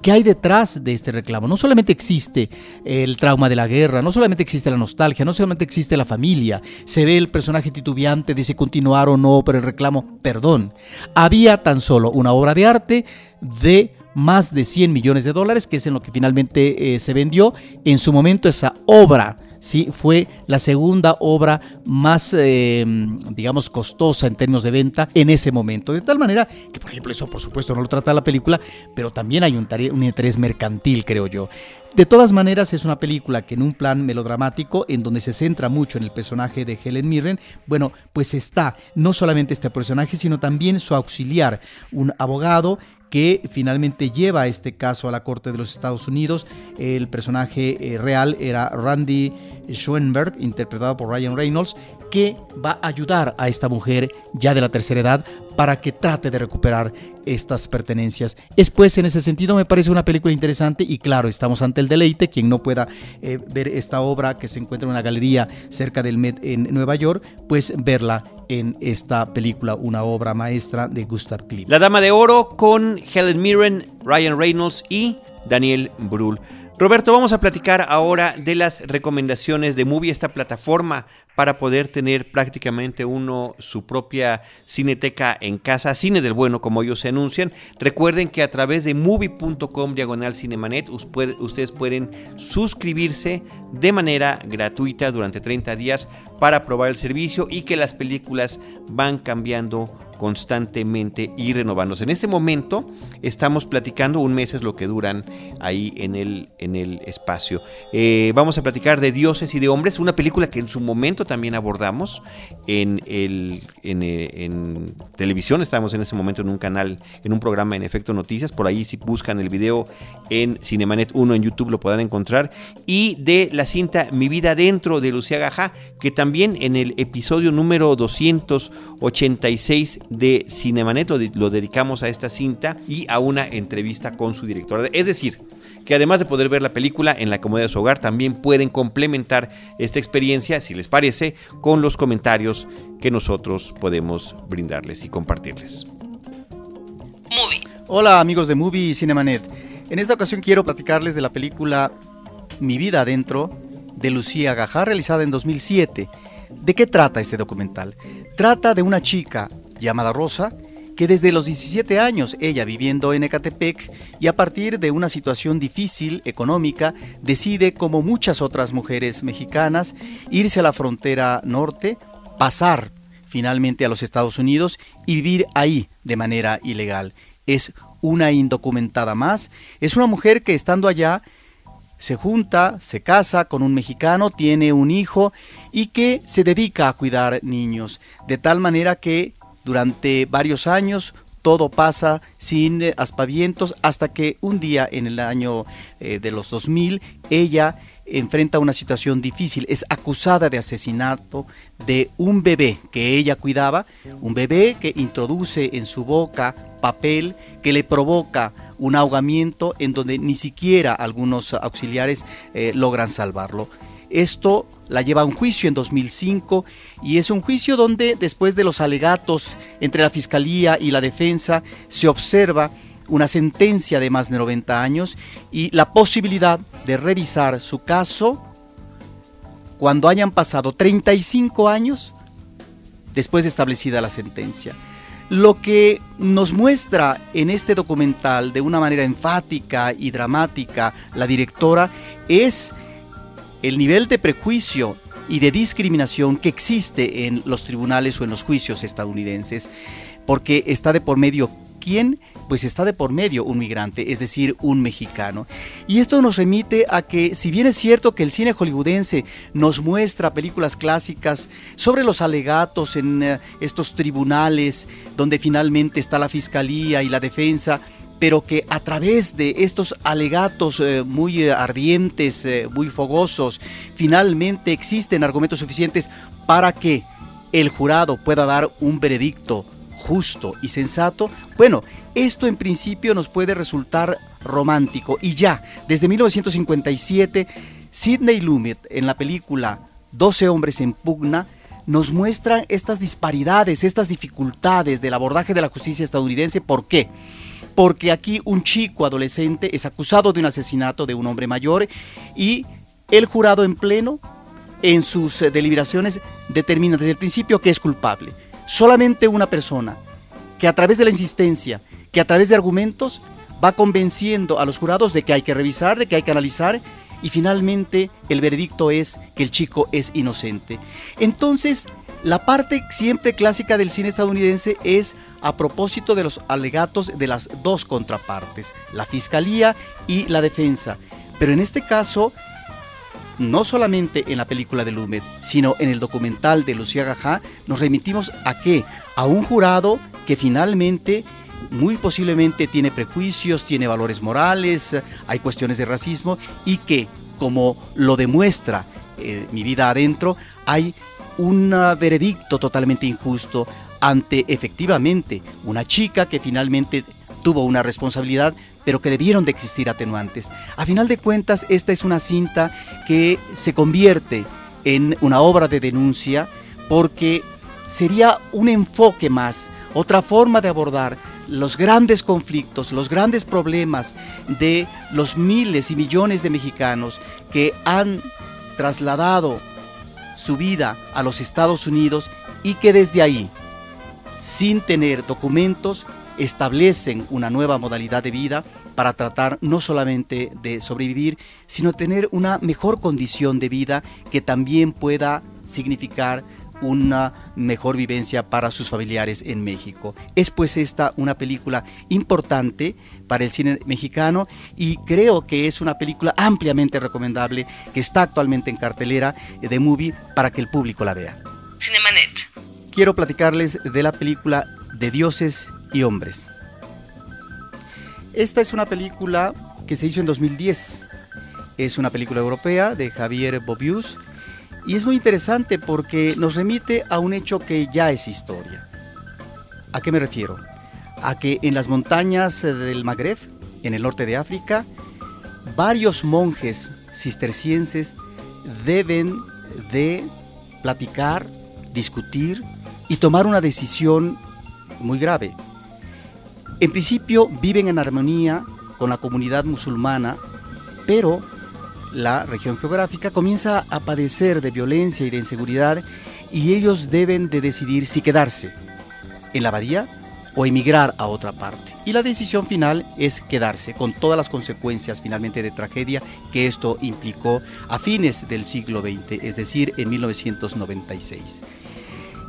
¿qué hay detrás de este reclamo? No solamente existe el trauma de la guerra, no solamente existe la nostalgia, no solamente existe la familia, se ve el personaje titubeante de si continuar o no, pero el reclamo, perdón, había tan solo una obra de arte de más de 100 millones de dólares, que es en lo que finalmente eh, se vendió. En su momento esa obra ¿sí? fue la segunda obra más, eh, digamos, costosa en términos de venta en ese momento. De tal manera que, por ejemplo, eso por supuesto no lo trata la película, pero también hay un, un interés mercantil, creo yo. De todas maneras, es una película que en un plan melodramático, en donde se centra mucho en el personaje de Helen Mirren, bueno, pues está no solamente este personaje, sino también su auxiliar, un abogado que finalmente lleva este caso a la Corte de los Estados Unidos. El personaje eh, real era Randy Schoenberg, interpretado por Ryan Reynolds, que va a ayudar a esta mujer ya de la tercera edad para que trate de recuperar estas pertenencias. Es pues en ese sentido me parece una película interesante y claro, estamos ante el deleite, quien no pueda eh, ver esta obra que se encuentra en una galería cerca del Met en Nueva York, pues verla en esta película, una obra maestra de Gustav Klimt. La Dama de Oro con Helen Mirren, Ryan Reynolds y Daniel Brühl. Roberto, vamos a platicar ahora de las recomendaciones de Movie, esta plataforma para poder tener prácticamente uno su propia cineteca en casa, cine del bueno como ellos se anuncian. Recuerden que a través de movie.com diagonal cinemanet ustedes pueden suscribirse de manera gratuita durante 30 días para probar el servicio y que las películas van cambiando constantemente y renovándose. En este momento estamos platicando, un mes es lo que duran ahí en el, en el espacio. Eh, vamos a platicar de Dioses y de Hombres, una película que en su momento también abordamos en, el, en, eh, televisión, estábamos en ese momento en un canal, en un programa en Efecto Noticias, por ahí si buscan el video en Cinemanet 1 en YouTube lo podrán encontrar, y de la cinta Mi vida dentro de Lucía Gajá, que también en el episodio número 286 de Cinemanet lo, dedicamos a esta cinta y a una entrevista con su directora. Es decir, que además de poder ver la película en la comodidad de su hogar, también pueden complementar esta experiencia, si les parece, con los comentarios que nosotros podemos brindarles y compartirles. Hola amigos de Movie y Cinemanet. En esta ocasión quiero platicarles de la película Mi vida adentro de Lucía Gajá, realizada en 2007. ¿De qué trata este documental? Trata de una chica llamada Rosa, que desde los 17 años, ella viviendo en Ecatepec, y a partir de una situación difícil económica, decide, como muchas otras mujeres mexicanas, irse a la frontera norte, pasar finalmente a los Estados Unidos y vivir ahí de manera ilegal. Es una indocumentada más, es una mujer que estando allá se junta, se casa con un mexicano, tiene un hijo y que se dedica a cuidar niños, de tal manera que durante varios años todo pasa sin eh, aspavientos hasta que un día en el año eh, de los 2000 ella enfrenta una situación difícil, es acusada de asesinato de un bebé que ella cuidaba, un bebé que introduce en su boca papel que le provoca un ahogamiento en donde ni siquiera algunos auxiliares eh, logran salvarlo. Esto la lleva a un juicio en 2005 y es un juicio donde después de los alegatos entre la fiscalía y la defensa se observa una sentencia de más de 90 años y la posibilidad de revisar su caso cuando hayan pasado 35 años después de establecida la sentencia. Lo que nos muestra en este documental de una manera enfática y dramática la directora es el nivel de prejuicio y de discriminación que existe en los tribunales o en los juicios estadounidenses, porque está de por medio quién, pues está de por medio un migrante, es decir, un mexicano. Y esto nos remite a que, si bien es cierto que el cine hollywoodense nos muestra películas clásicas sobre los alegatos en eh, estos tribunales, donde finalmente está la fiscalía y la defensa, pero que a través de estos alegatos eh, muy eh, ardientes, eh, muy fogosos, finalmente existen argumentos suficientes para que el jurado pueda dar un veredicto justo y sensato, bueno, esto en principio nos puede resultar romántico y ya, desde 1957, Sidney Lumet en la película 12 hombres en pugna nos muestra estas disparidades, estas dificultades del abordaje de la justicia estadounidense. ¿Por qué? Porque aquí un chico adolescente es acusado de un asesinato de un hombre mayor y el jurado en pleno, en sus eh, deliberaciones, determina desde el principio que es culpable. Solamente una persona que a través de la insistencia, que a través de argumentos, va convenciendo a los jurados de que hay que revisar, de que hay que analizar y finalmente el veredicto es que el chico es inocente. Entonces, la parte siempre clásica del cine estadounidense es a propósito de los alegatos de las dos contrapartes, la fiscalía y la defensa. Pero en este caso, no solamente en la película de Lumet, sino en el documental de Lucía Gajá, nos remitimos a qué? A un jurado que finalmente muy posiblemente tiene prejuicios, tiene valores morales, hay cuestiones de racismo y que, como lo demuestra eh, Mi vida adentro, hay un veredicto totalmente injusto ante efectivamente una chica que finalmente tuvo una responsabilidad, pero que debieron de existir atenuantes. A final de cuentas, esta es una cinta que se convierte en una obra de denuncia porque sería un enfoque más, otra forma de abordar los grandes conflictos, los grandes problemas de los miles y millones de mexicanos que han trasladado su vida a los Estados Unidos y que desde ahí, sin tener documentos, establecen una nueva modalidad de vida para tratar no solamente de sobrevivir, sino tener una mejor condición de vida que también pueda significar una mejor vivencia para sus familiares en México. Es pues esta una película importante para el cine mexicano y creo que es una película ampliamente recomendable que está actualmente en cartelera de movie para que el público la vea. Cinemanet. Quiero platicarles de la película de dioses y hombres. Esta es una película que se hizo en 2010. Es una película europea de Javier Bobius y es muy interesante porque nos remite a un hecho que ya es historia. ¿A qué me refiero? A que en las montañas del Magreb, en el norte de África, varios monjes cistercienses deben de platicar, discutir y tomar una decisión muy grave. En principio viven en armonía con la comunidad musulmana, pero la región geográfica comienza a padecer de violencia y de inseguridad y ellos deben de decidir si quedarse en la abadía o emigrar a otra parte. Y la decisión final es quedarse, con todas las consecuencias finalmente de tragedia que esto implicó a fines del siglo XX, es decir, en 1996.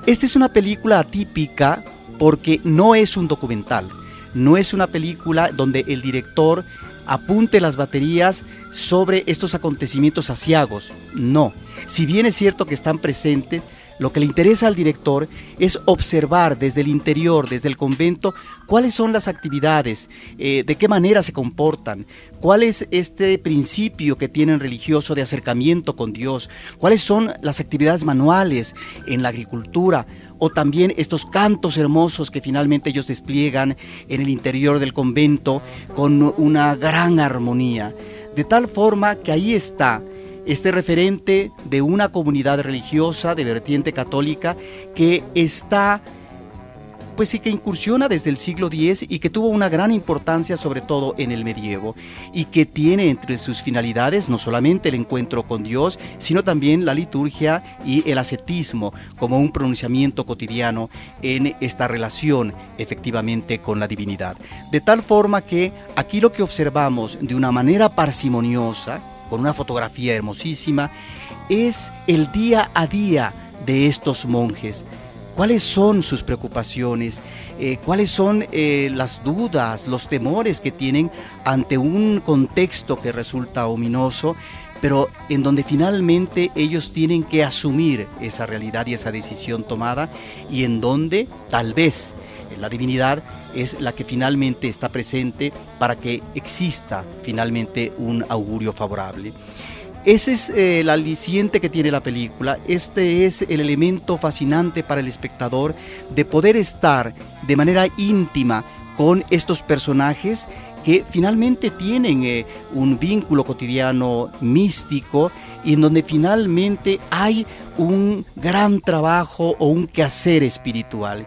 Esta es una película atípica porque no es un documental, no es una película donde el director apunte las baterías sobre estos acontecimientos asiagos. No. Si bien es cierto que están presentes, lo que le interesa al director es observar desde el interior, desde el convento, cuáles son las actividades, eh, de qué manera se comportan, cuál es este principio que tienen religioso de acercamiento con Dios, cuáles son las actividades manuales en la agricultura o también estos cantos hermosos que finalmente ellos despliegan en el interior del convento con una gran armonía. De tal forma que ahí está este referente de una comunidad religiosa de vertiente católica que está pues sí que incursiona desde el siglo X y que tuvo una gran importancia sobre todo en el medievo y que tiene entre sus finalidades no solamente el encuentro con Dios, sino también la liturgia y el ascetismo como un pronunciamiento cotidiano en esta relación efectivamente con la divinidad. De tal forma que aquí lo que observamos de una manera parsimoniosa, con una fotografía hermosísima, es el día a día de estos monjes cuáles son sus preocupaciones, eh, cuáles son eh, las dudas, los temores que tienen ante un contexto que resulta ominoso, pero en donde finalmente ellos tienen que asumir esa realidad y esa decisión tomada y en donde tal vez eh, la divinidad es la que finalmente está presente para que exista finalmente un augurio favorable. Ese es eh, el aliciente que tiene la película, este es el elemento fascinante para el espectador de poder estar de manera íntima con estos personajes que finalmente tienen eh, un vínculo cotidiano místico y en donde finalmente hay un gran trabajo o un quehacer espiritual.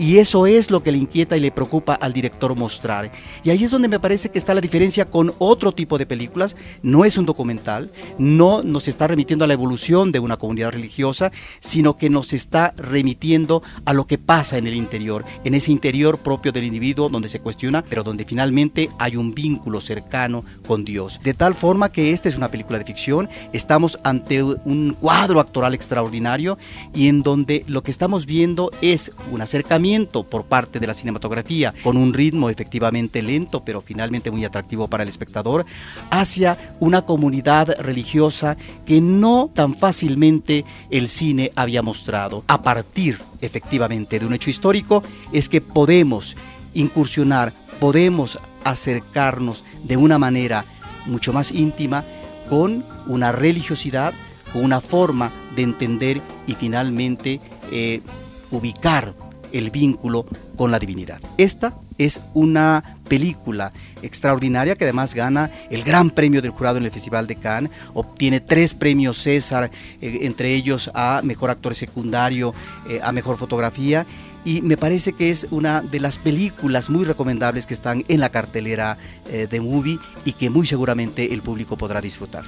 Y eso es lo que le inquieta y le preocupa al director mostrar. Y ahí es donde me parece que está la diferencia con otro tipo de películas. No es un documental, no nos está remitiendo a la evolución de una comunidad religiosa, sino que nos está remitiendo a lo que pasa en el interior, en ese interior propio del individuo donde se cuestiona, pero donde finalmente hay un vínculo cercano con Dios. De tal forma que esta es una película de ficción, estamos ante un cuadro actoral extraordinario y en donde lo que estamos viendo es un acercamiento por parte de la cinematografía, con un ritmo efectivamente lento, pero finalmente muy atractivo para el espectador, hacia una comunidad religiosa que no tan fácilmente el cine había mostrado. A partir efectivamente de un hecho histórico es que podemos incursionar, podemos acercarnos de una manera mucho más íntima con una religiosidad con una forma de entender y finalmente eh, ubicar el vínculo con la divinidad. Esta es una película extraordinaria que además gana el gran premio del jurado en el Festival de Cannes, obtiene tres premios César, eh, entre ellos a Mejor Actor Secundario, eh, a Mejor Fotografía, y me parece que es una de las películas muy recomendables que están en la cartelera eh, de Movie y que muy seguramente el público podrá disfrutar.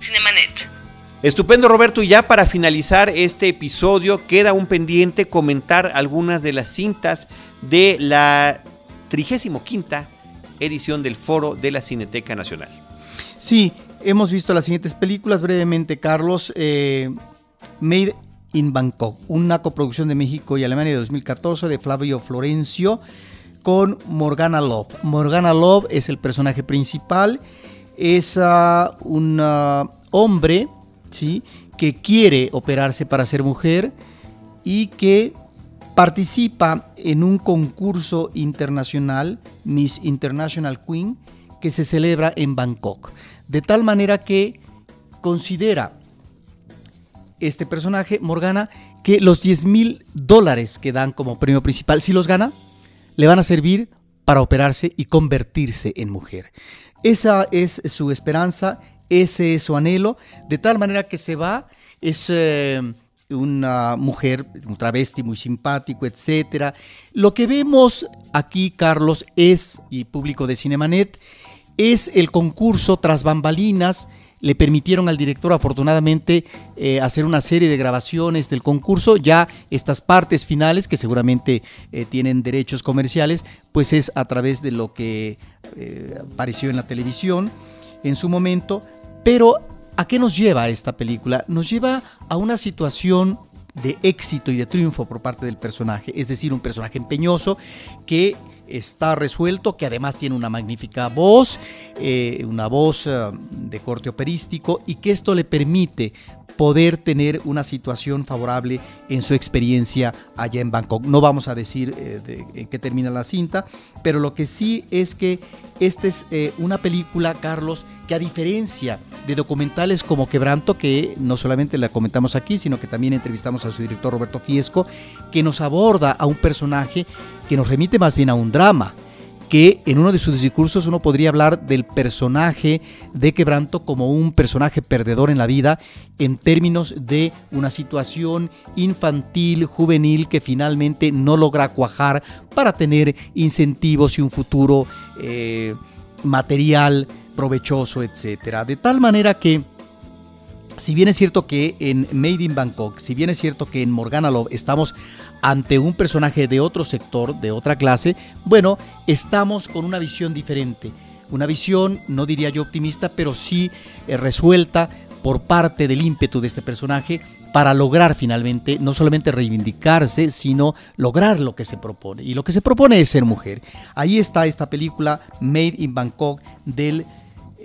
Cinemanet. Estupendo Roberto, y ya para finalizar este episodio queda un pendiente comentar algunas de las cintas de la 35 edición del Foro de la Cineteca Nacional. Sí, hemos visto las siguientes películas brevemente, Carlos. Eh, Made in Bangkok, una coproducción de México y Alemania de 2014 de Flavio Florencio con Morgana Love. Morgana Love es el personaje principal, es uh, un uh, hombre que quiere operarse para ser mujer y que participa en un concurso internacional, Miss International Queen, que se celebra en Bangkok. De tal manera que considera este personaje, Morgana, que los 10 mil dólares que dan como premio principal, si los gana, le van a servir para operarse y convertirse en mujer. Esa es su esperanza, ese es su anhelo, de tal manera que se va, es... Eh, una mujer, un travesti muy simpático, etcétera. Lo que vemos aquí, Carlos, es, y público de Cinemanet, es el concurso tras bambalinas. Le permitieron al director, afortunadamente, eh, hacer una serie de grabaciones del concurso. Ya estas partes finales, que seguramente eh, tienen derechos comerciales, pues es a través de lo que apareció en la televisión en su momento. Pero ¿A qué nos lleva esta película? Nos lleva a una situación de éxito y de triunfo por parte del personaje, es decir, un personaje empeñoso que está resuelto, que además tiene una magnífica voz, eh, una voz eh, de corte operístico y que esto le permite poder tener una situación favorable en su experiencia allá en Bangkok. No vamos a decir eh, en qué termina la cinta, pero lo que sí es que esta es una película, Carlos, que a diferencia de documentales como Quebranto, que no solamente la comentamos aquí, sino que también entrevistamos a su director Roberto Fiesco, que nos aborda a un personaje que nos remite más bien a un drama, que en uno de sus discursos uno podría hablar del personaje de Quebranto como un personaje perdedor en la vida en términos de una situación infantil, juvenil, que finalmente no logra cuajar para tener incentivos y un futuro eh, material provechoso, etcétera. De tal manera que, si bien es cierto que en Made in Bangkok, si bien es cierto que en Morgana Love estamos ante un personaje de otro sector, de otra clase, bueno, estamos con una visión diferente. Una visión, no diría yo optimista, pero sí eh, resuelta por parte del ímpetu de este personaje para lograr finalmente no solamente reivindicarse, sino lograr lo que se propone. Y lo que se propone es ser mujer. Ahí está esta película Made in Bangkok del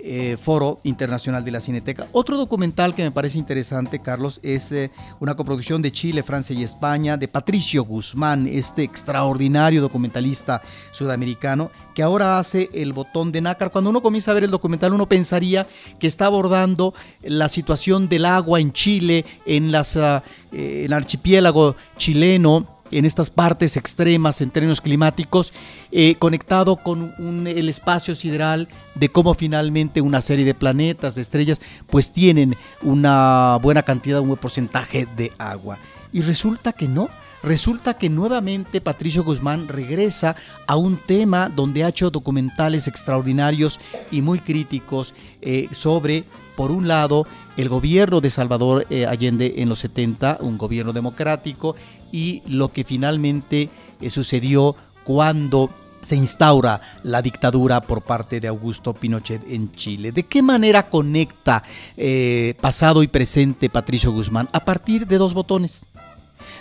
eh, Foro Internacional de la Cineteca. Otro documental que me parece interesante, Carlos, es eh, una coproducción de Chile, Francia y España de Patricio Guzmán, este extraordinario documentalista sudamericano que ahora hace el botón de nácar. Cuando uno comienza a ver el documental, uno pensaría que está abordando la situación del agua en Chile, en, las, eh, el archipiélago chileno, en estas partes extremas en términos climáticos, eh, conectado con el espacio sideral de cómo finalmente una serie de planetas, de estrellas, pues tienen una buena cantidad, un buen porcentaje de agua. Y resulta que no. Resulta que nuevamente Patricio Guzmán regresa a un tema donde ha hecho documentales extraordinarios y muy críticos eh, sobre, por un lado, el gobierno de Salvador eh, Allende en los 70, un gobierno democrático, y lo que finalmente eh, sucedió cuando se instaura la dictadura por parte de Augusto Pinochet en Chile. ¿De qué manera conecta eh, pasado y presente Patricio Guzmán? A partir de dos botones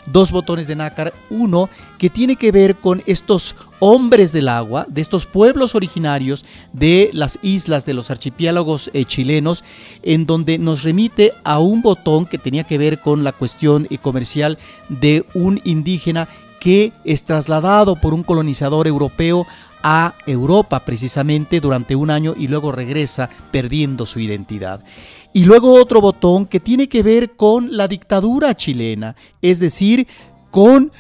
dos botones de nácar. Uno que tiene que ver con estos hombres del agua, de estos pueblos originarios de las islas de los archipiélagos eh, chilenos, en donde nos remite a un botón que tenía que ver con la cuestión eh, comercial de un indígena que es trasladado por un colonizador europeo a Europa precisamente durante un año y luego regresa perdiendo su identidad. Y luego otro botón que tiene que ver con la dictadura chilena, es decir, con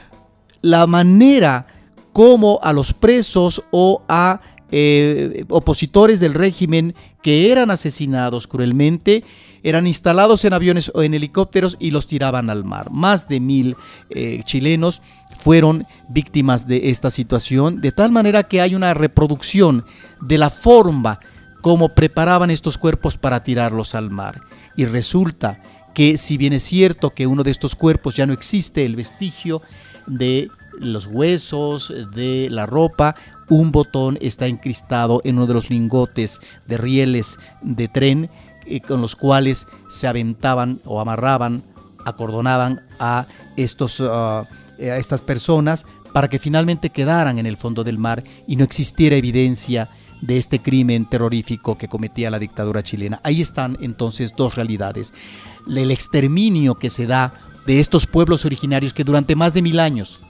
la manera como a los presos o a eh, opositores del régimen que eran asesinados cruelmente eran instalados en aviones o en helicópteros y los tiraban al mar. Más de mil eh, chilenos fueron víctimas de esta situación, de tal manera que hay una reproducción de la forma como preparaban estos cuerpos para tirarlos al mar. Y resulta que si bien es cierto que uno de estos cuerpos ya no existe, el vestigio de los huesos, de la ropa, un botón está encristado en uno de los lingotes de rieles de tren eh, con los cuales se aventaban o amarraban, acordonaban a, estos, ah, a estas personas para que finalmente quedaran en el fondo del mar y no existiera evidencia de este crimen terrorífico que cometía la dictadura chilena. Ahí están entonces dos realidades. El exterminio que se da de estos pueblos originarios que durante más de mil años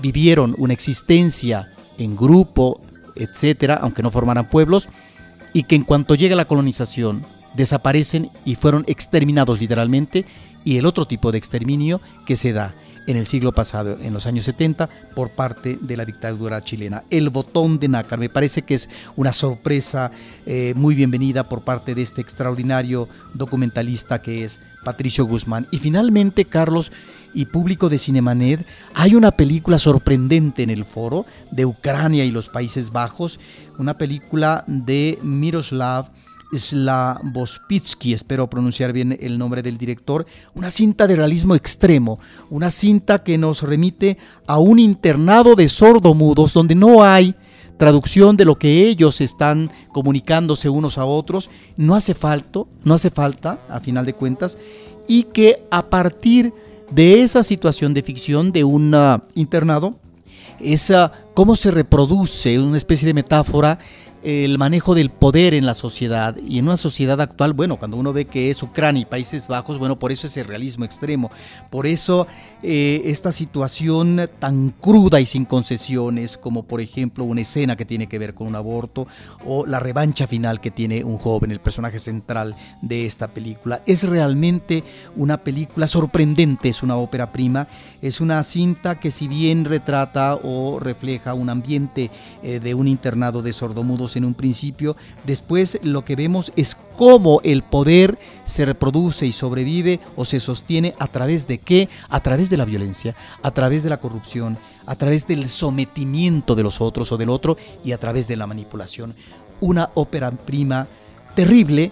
vivieron una existencia en grupo, etcétera, aunque no formaran pueblos, y que en cuanto llega la colonización desaparecen y fueron exterminados literalmente, y el otro tipo de exterminio que se da en el siglo pasado, en los años 70, por parte de la dictadura chilena. El botón de nácar, me parece que es una sorpresa eh, muy bienvenida por parte de este extraordinario documentalista que es Patricio Guzmán. Y finalmente, Carlos y público de Cinemanet, hay una película sorprendente en el foro de Ucrania y los Países Bajos, una película de Miroslav Slavospitsky, espero pronunciar bien el nombre del director, una cinta de realismo extremo, una cinta que nos remite a un internado de sordomudos donde no hay traducción de lo que ellos están comunicándose unos a otros, no hace falta, no hace falta a final de cuentas, y que a partir de esa situación de ficción de un internado, esa cómo se reproduce una especie de metáfora el manejo del poder en la sociedad y en una sociedad actual, bueno, cuando uno ve que es Ucrania y Países Bajos, bueno, por eso ese realismo extremo, por eso eh, esta situación tan cruda y sin concesiones, como por ejemplo una escena que tiene que ver con un aborto o la revancha final que tiene un joven, el personaje central de esta película. Es realmente una película sorprendente, es una ópera prima, es una cinta que si bien retrata o refleja un ambiente eh, de un internado de sordomudos, en un principio, después lo que vemos es cómo el poder se reproduce y sobrevive o se sostiene a través de qué? A través de la violencia, a través de la corrupción, a través del sometimiento de los otros o del otro y a través de la manipulación. Una ópera prima terrible,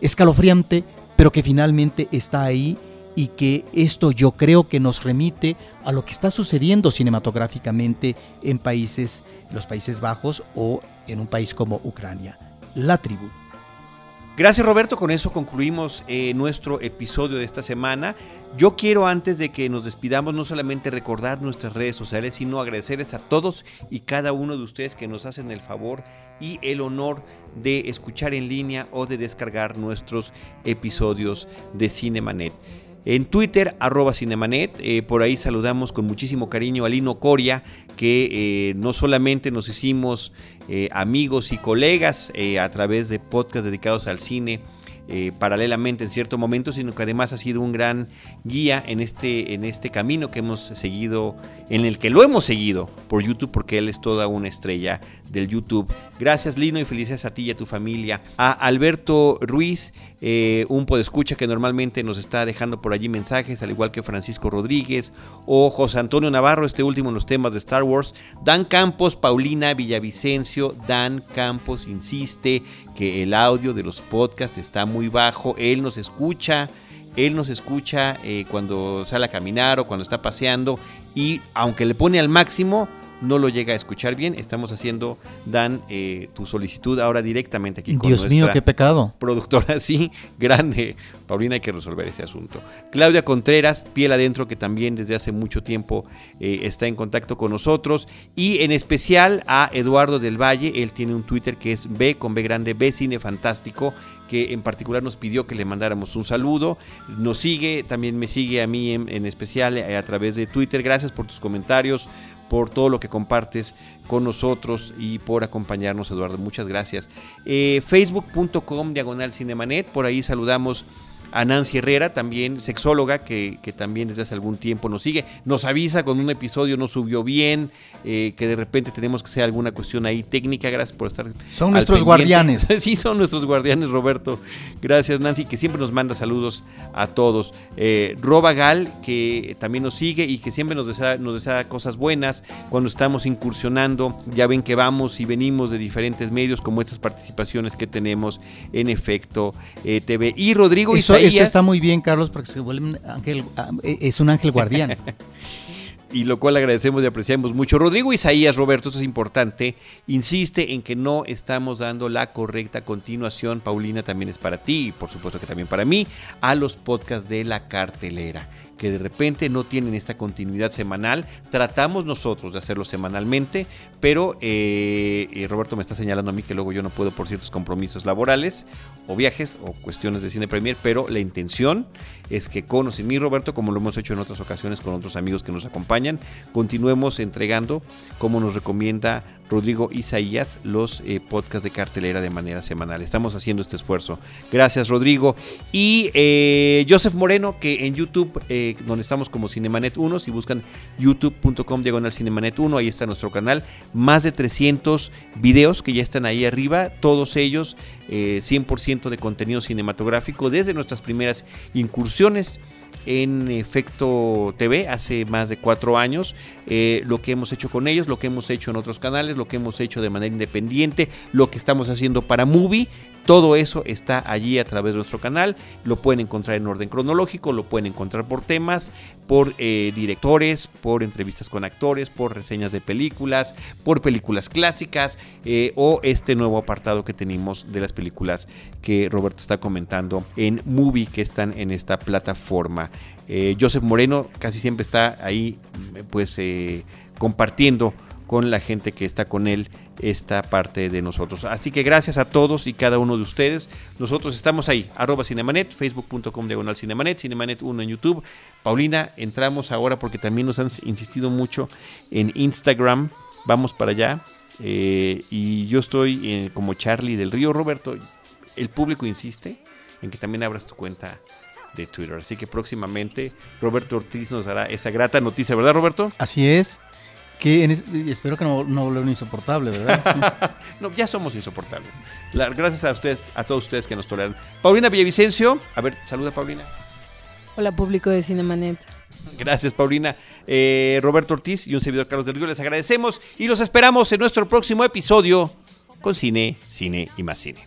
escalofriante, pero que finalmente está ahí y que esto yo creo que nos remite a lo que está sucediendo cinematográficamente en países, los Países Bajos o en un país como Ucrania. La tribu. Gracias Roberto, con eso concluimos eh, nuestro episodio de esta semana. Yo quiero antes de que nos despidamos no solamente recordar nuestras redes sociales, sino agradecerles a todos y cada uno de ustedes que nos hacen el favor y el honor de escuchar en línea o de descargar nuestros episodios de Cinemanet. En Twitter, arroba Cinemanet, eh, por ahí saludamos con muchísimo cariño a Lino Coria, que eh, no solamente nos hicimos eh, amigos y colegas a través de podcasts dedicados al cine, eh, paralelamente en cierto momento, sino que además ha sido un gran guía en este, en este camino que hemos seguido, en el que lo hemos seguido por YouTube, porque él es toda una estrella del YouTube. Gracias Lino y felicidades a ti y a tu familia. A Alberto Ruiz, eh, un podescucha que normalmente nos está dejando por allí mensajes, al igual que Francisco Rodríguez o José Antonio Navarro, este último en los temas de Star Wars. Dan Campos, Paulina Villavicencio, Dan Campos insiste que el audio de los podcasts está muy bajo, él nos escucha, él nos escucha eh, cuando sale a caminar o cuando está paseando y aunque le pone al máximo, no lo llega a escuchar bien. Estamos haciendo, Dan, eh, tu solicitud ahora directamente aquí con Dios mío, qué pecado. Productora, sí, grande. Paulina, hay que resolver ese asunto. Claudia Contreras, piel adentro, que también desde hace mucho tiempo eh, está en contacto con nosotros. Y en especial a Eduardo del Valle, él tiene un Twitter que es B con B grande, B Cine Fantástico que en particular nos pidió que le mandáramos un saludo. Nos sigue, también me sigue a mí en, especial eh, a través de Twitter. Gracias por tus comentarios, por todo lo que compartes con nosotros y por acompañarnos, Eduardo. Muchas gracias. Eh, Facebook.com diagonal Cinemanet, por ahí saludamos a Nancy Herrera, también sexóloga, que, que, también desde hace algún tiempo nos sigue. Nos avisa cuando un episodio no subió bien, eh, que de repente tenemos que hacer alguna cuestión ahí técnica. Gracias por estar. Son nuestros guardianes. sí, son nuestros guardianes, Roberto. Gracias, Nancy, que siempre nos manda saludos a todos. Eh, Roba Gal, que también nos sigue y que siempre nos desea, nos desea cosas buenas cuando estamos incursionando. Ya ven que vamos y venimos de diferentes medios, como estas participaciones que tenemos en Efecto eh, TV. Y Rodrigo Eso, Isaías. Eso está muy bien, Carlos, porque se vuelve un ángel, ah, es un ángel guardián. y lo cual agradecemos y apreciamos mucho. Rodrigo Isaías, Roberto, esto es importante, insiste en que no estamos dando la correcta continuación, Paulina también es para ti y por supuesto que también para mí, a los podcasts de la cartelera que de repente no tienen esta continuidad semanal. Tratamos nosotros de hacerlo semanalmente, pero eh, eh, Roberto me está señalando a mí que luego yo no puedo por ciertos compromisos laborales o viajes o cuestiones de cine premier, pero la intención es que con o sin Roberto, como lo hemos hecho en otras ocasiones con otros amigos que nos acompañan, continuemos entregando, como nos recomienda Rodrigo Isaías, los eh, podcasts de cartelera de manera semanal. Estamos haciendo este esfuerzo. Gracias, Rodrigo. Y eh, Joseph Moreno, que en YouTube, eh, donde estamos como Cinemanet 1, si buscan youtube.com diagonal Cinemanet 1, ahí está nuestro canal. Más de 300 videos que ya están ahí arriba, todos ellos 100% de contenido cinematográfico desde nuestras primeras incursiones en Efecto TV hace más de cuatro años, eh, lo que hemos hecho con ellos, lo que hemos hecho en otros canales, lo que hemos hecho de manera independiente, lo que estamos haciendo para Movie. Todo eso está allí a través de nuestro canal. Lo pueden encontrar en orden cronológico, lo pueden encontrar por temas, por eh, directores, por entrevistas con actores, por reseñas de películas, por películas clásicas eh, o este nuevo apartado que tenemos de las películas que Roberto está comentando en Movie que están en esta plataforma. Eh, Joseph Moreno casi siempre está ahí pues compartiendo con la gente que está con él esta parte de nosotros. Así que gracias a todos y cada uno de ustedes. Nosotros estamos ahí, arroba Cinemanet, facebook.com diagonal Cinemanet, Cinemanet 1 en YouTube. Paulina, entramos ahora porque también nos han insistido mucho en Instagram. Vamos para allá. Eh, y yo estoy eh, como Charlie del Río Roberto. El público insiste en que también abras tu cuenta de Twitter. Así que próximamente Roberto Ortiz nos dará esa grata noticia, ¿verdad Roberto? Así es. Que en es, espero que no, no vuelva insoportable, ¿verdad? Sí. no, ya somos insoportables. La, gracias a ustedes, a todos ustedes que nos toleran. Paulina Villavicencio, a ver, saluda Paulina. Hola público de Cinemanet. Gracias Paulina. Eh, Roberto Ortiz y un servidor Carlos del Río les agradecemos y los esperamos en nuestro próximo episodio con Cine, Cine y más Cine.